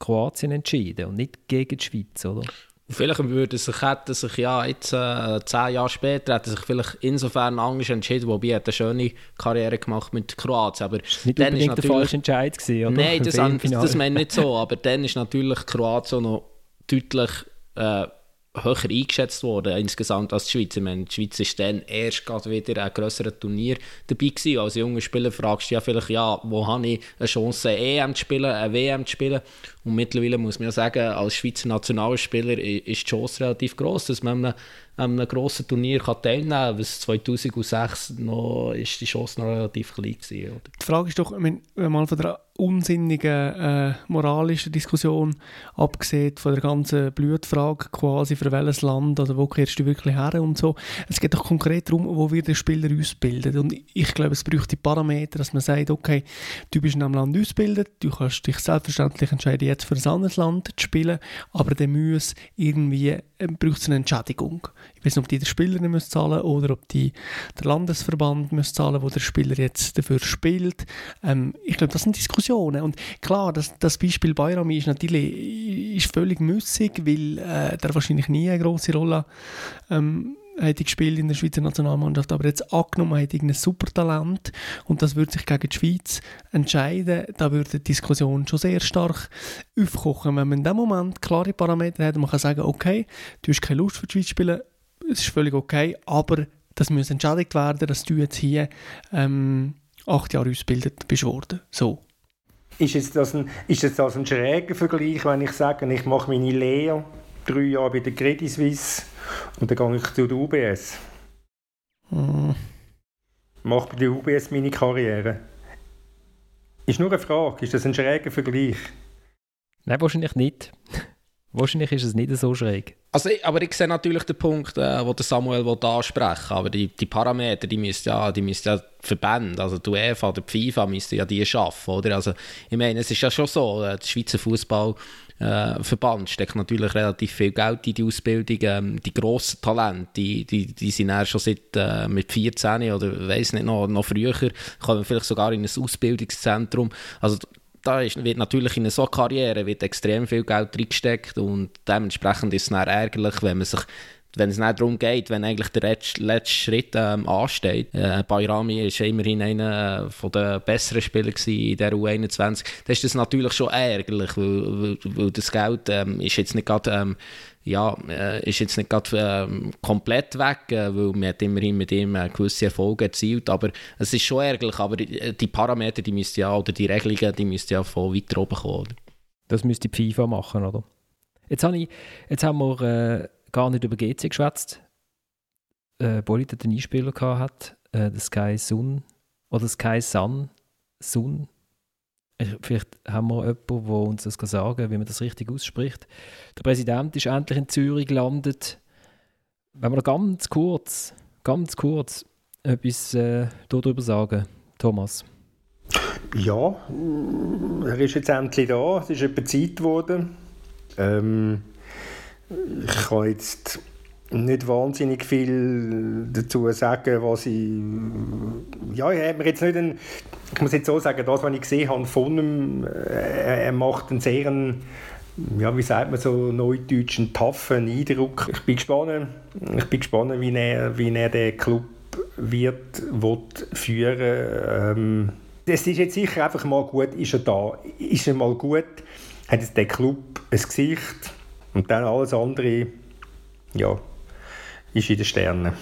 Kroatien entschieden und nicht gegen die Schweiz, oder? Vielleicht würde sich, hätte sich ja jetzt äh, zehn Jahre später hätte sich vielleicht insofern anders entschieden, wobei er eine schöne Karriere gemacht mit Kroatien. Aber nicht dann ist der falsche Entscheid gewesen, oder? Nein, das, das, das meine ich nicht so. Aber dann ist natürlich Kroatien noch deutlich äh, höher eingeschätzt worden insgesamt als die Schweiz. Ich meine, die Schweiz ist dann erst gerade wieder ein grösseres Turnier dabei gewesen. Als junger Spieler fragst du ja vielleicht, ja, wo habe ich eine Chance, eine EM zu spielen, eine WM zu spielen? Und mittlerweile muss man ja sagen, als Schweizer Nationalspieler ist die Chance relativ groß, dass man an einem, grossen Turnier kann teilnehmen kann. Was 2006 noch ist die Chance noch relativ klein gewesen. Oder? Die Frage ist doch, wenn man mal von der unsinnigen äh, moralischen Diskussion abgesehen, von der ganzen Blutfrage quasi, für welches Land oder wo kehrst du wirklich her und so. Es geht doch konkret darum, wo wir den Spieler ausbilden. Und ich glaube, es braucht die Parameter, dass man sagt, okay, du bist in einem Land ausgebildet, du kannst dich selbstverständlich entscheiden, jetzt für ein anderes Land zu spielen, aber dann muss irgendwie, äh, braucht es eine Entschädigung. Ich weiß nicht, ob die der Spieler nicht zahlen oder ob die der Landesverband muss zahlen, wo der Spieler jetzt dafür spielt. Ähm, ich glaube, das sind Diskussionen. Und klar, das, das Beispiel Bayrami ist natürlich ist völlig müssig, weil äh, der wahrscheinlich nie eine große Rolle ähm, hätte gespielt in der Schweizer Nationalmannschaft, aber jetzt angenommen hat irgendein Supertalent und das würde sich gegen die Schweiz entscheiden, da würde die Diskussion schon sehr stark aufkochen. Wenn man in dem Moment klare Parameter hat, man kann sagen, okay, du hast keine Lust für die Schweiz spielen, es ist völlig okay, aber das muss entschädigt werden, dass du jetzt hier ähm, acht Jahre ausgebildet bist worden. So. Ist jetzt, das ein, ist jetzt das ein schräger Vergleich, wenn ich sage, ich mache meine Lehre drei Jahre bei der Credit Suisse und dann gehe ich zu der UBS? Hm. Mache bei der UBS meine Karriere? Ist nur eine Frage, ist das ein schräger Vergleich? Nein, wahrscheinlich nicht. wahrscheinlich ist es nicht so schräg. Also, aber ich sehe natürlich den Punkt, äh, wo der Samuel ansprechen will. Aber die, die Parameter, die müssen ja, die müssen ja Verbände, also die UEFA oder die FIFA, müssen ja die schaffen, oder? Also, ich meine, es ist ja schon so, äh, der Schweizer Fußballverband äh, steckt natürlich relativ viel Geld in die Ausbildung. Ähm, die grossen Talente, die, die, die sind ja schon seit äh, mit 14 oder weiß nicht noch, noch früher, kommen vielleicht sogar in ein Ausbildungszentrum. Also da ist, wird natürlich in so Karriere wird extrem viel Geld reingesteckt und dementsprechend ist es dann ärgerlich, wenn man sich wenn es nicht darum geht, wenn eigentlich der letzte, Schritt ähm, ansteht. Äh, Bayrami war immerhin einer äh, der besseren Spieler in der U21. Dann ist das natürlich schon ärgerlich, weil das Geld ähm, ist jetzt nicht gerade ähm, ja, äh, ist jetzt nicht gerade äh, komplett weg, äh, weil man hat immerhin mit ihm äh, gewisse Erfolge erzielt, aber es ist schon ärgerlich, aber die, die Parameter, die müssten ja, oder die Regelungen, die müssten ja von weiter oben kommen. Oder? Das müsste die FIFA machen, oder? Jetzt, habe ich, jetzt haben wir äh, gar nicht über GC geschwätzt. Äh, hat einen Einspieler gehabt, äh, der Sky Sun, oder Sky Sun, Sun, Vielleicht haben wir jemanden, der uns das sagen kann, wie man das richtig ausspricht. Der Präsident ist endlich in Zürich gelandet. Wenn wir ganz kurz, ganz kurz etwas äh, darüber sagen, Thomas. Ja, er ist jetzt endlich da. Es ist etwa Zeit geworden. Ähm, ich kann jetzt nicht wahnsinnig viel dazu sagen, was ich... Ja, ich habe mir jetzt nicht einen, Ich muss jetzt so sagen, das, was ich gesehen habe von ihm, äh, er macht einen sehr... ja, wie sagt man so, neudeutschen, taffen Eindruck. Ich bin gespannt, ich bin gespannt wie, er, wie er den Club wird, wird führen ähm, Es ist jetzt sicher einfach mal gut, ist er da. Ist er mal gut, hat jetzt der Club ein Gesicht und dann alles andere, ja, ist in den Sternen.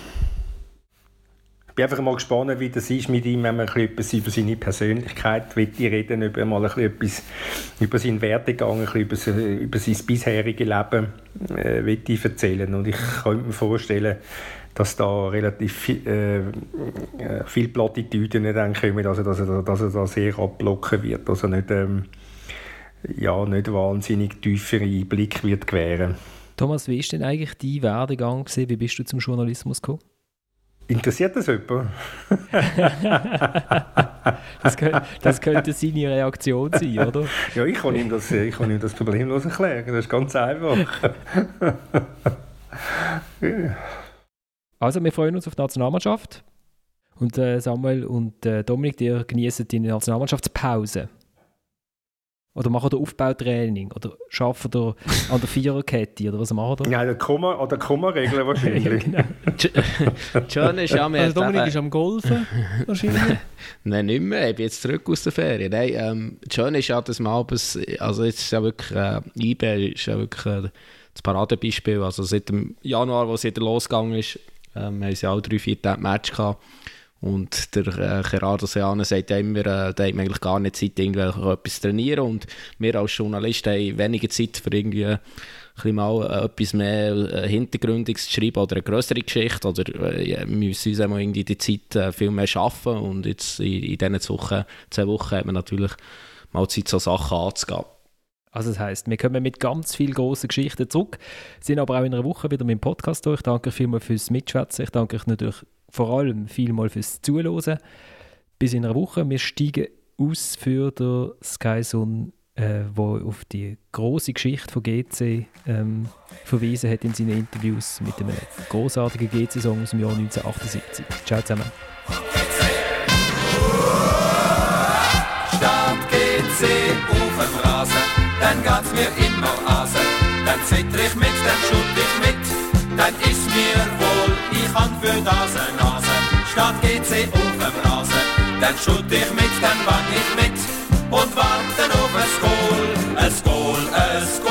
Ich bin einfach mal gespannt, wie das ist mit ihm, wenn man etwas über seine Persönlichkeit reden über mal etwas über seinen Werdegang, über, über sein bisheriges Leben äh, erzählen. Und ich könnte mir vorstellen, dass da relativ viel, äh, äh viel Plattitüden dann kommen, also dass er, dass er da sehr abblocken wird, also nicht, ähm, ja, nicht wahnsinnig tiefere Einblick wird gewähren. Thomas, wie ist denn eigentlich dein Werdegang gewesen? Wie bist du zum Journalismus gekommen? Interessiert das jemand? das, könnte, das, könnte, seine Reaktion sein, oder? Ja, ich kann ihm das, ich kann ihm das problemlos erklären. Das ist ganz einfach. Also, wir freuen uns auf die Nationalmannschaft. Und äh, Samuel und äh, Dominik, ihr genießen die Nationalmannschaftspause. Oder machen ihr Aufbautraining? Oder arbeitet ihr an der Viererkette? Oder was macht ihr? Ja, der Komma, oder Komma-Regel wahrscheinlich. ja, genau. Schön ist ja, also Dominik ist am Golfen wahrscheinlich. Nein, nicht mehr. Ich bin jetzt zurück aus der Ferien. Nein, ähm, schön ist ja, man abends, also jetzt ist ja wirklich, äh, IB ist ja wirklich äh, das Paradebeispiel. Also seit dem Januar, wo es wieder losgegangen ist, ähm, haben sie auch drei, vier Tage Match gehabt. Und der äh, Gerardo Seane sagt immer, äh, da hat eigentlich gar nicht Zeit, etwas zu trainieren. Und wir als Journalisten haben weniger Zeit für irgendwie ein bisschen mal äh, etwas mehr äh, Hintergründiges zu schreiben oder eine größere Geschichte. Oder äh, wir müssen uns einmal irgendwie die Zeit äh, viel mehr schaffen. Und jetzt in, in diesen Wochen, zwei Wochen hat man natürlich mal Zeit, so Sachen anzugehen. Also das heißt, wir kommen mit ganz vielen grossen Geschichten zurück, sind aber auch in einer Woche wieder mit dem Podcast durch. Ich danke vielmals fürs Mitschwätzen. Ich danke euch natürlich vor allem vielmals fürs Zuhören. Bis in einer Woche. Wir steigen aus für den Skyzone, äh, wo auf die große Geschichte von GC ähm, verwiesen hat in seinen Interviews mit einem großartigen GC-Song aus dem Jahr 1978. Ciao zusammen. Start GC auf dem Rasen, dann geht's mir immer Asen. Dann zitter ich mit, dann schutt ich mit, dann ist mir wohl, kann für das Nase. Statt GC auf dann schutt ich mit, dann wang ich mit. Und warte auf ein Goal, ein Goal, ein Goal,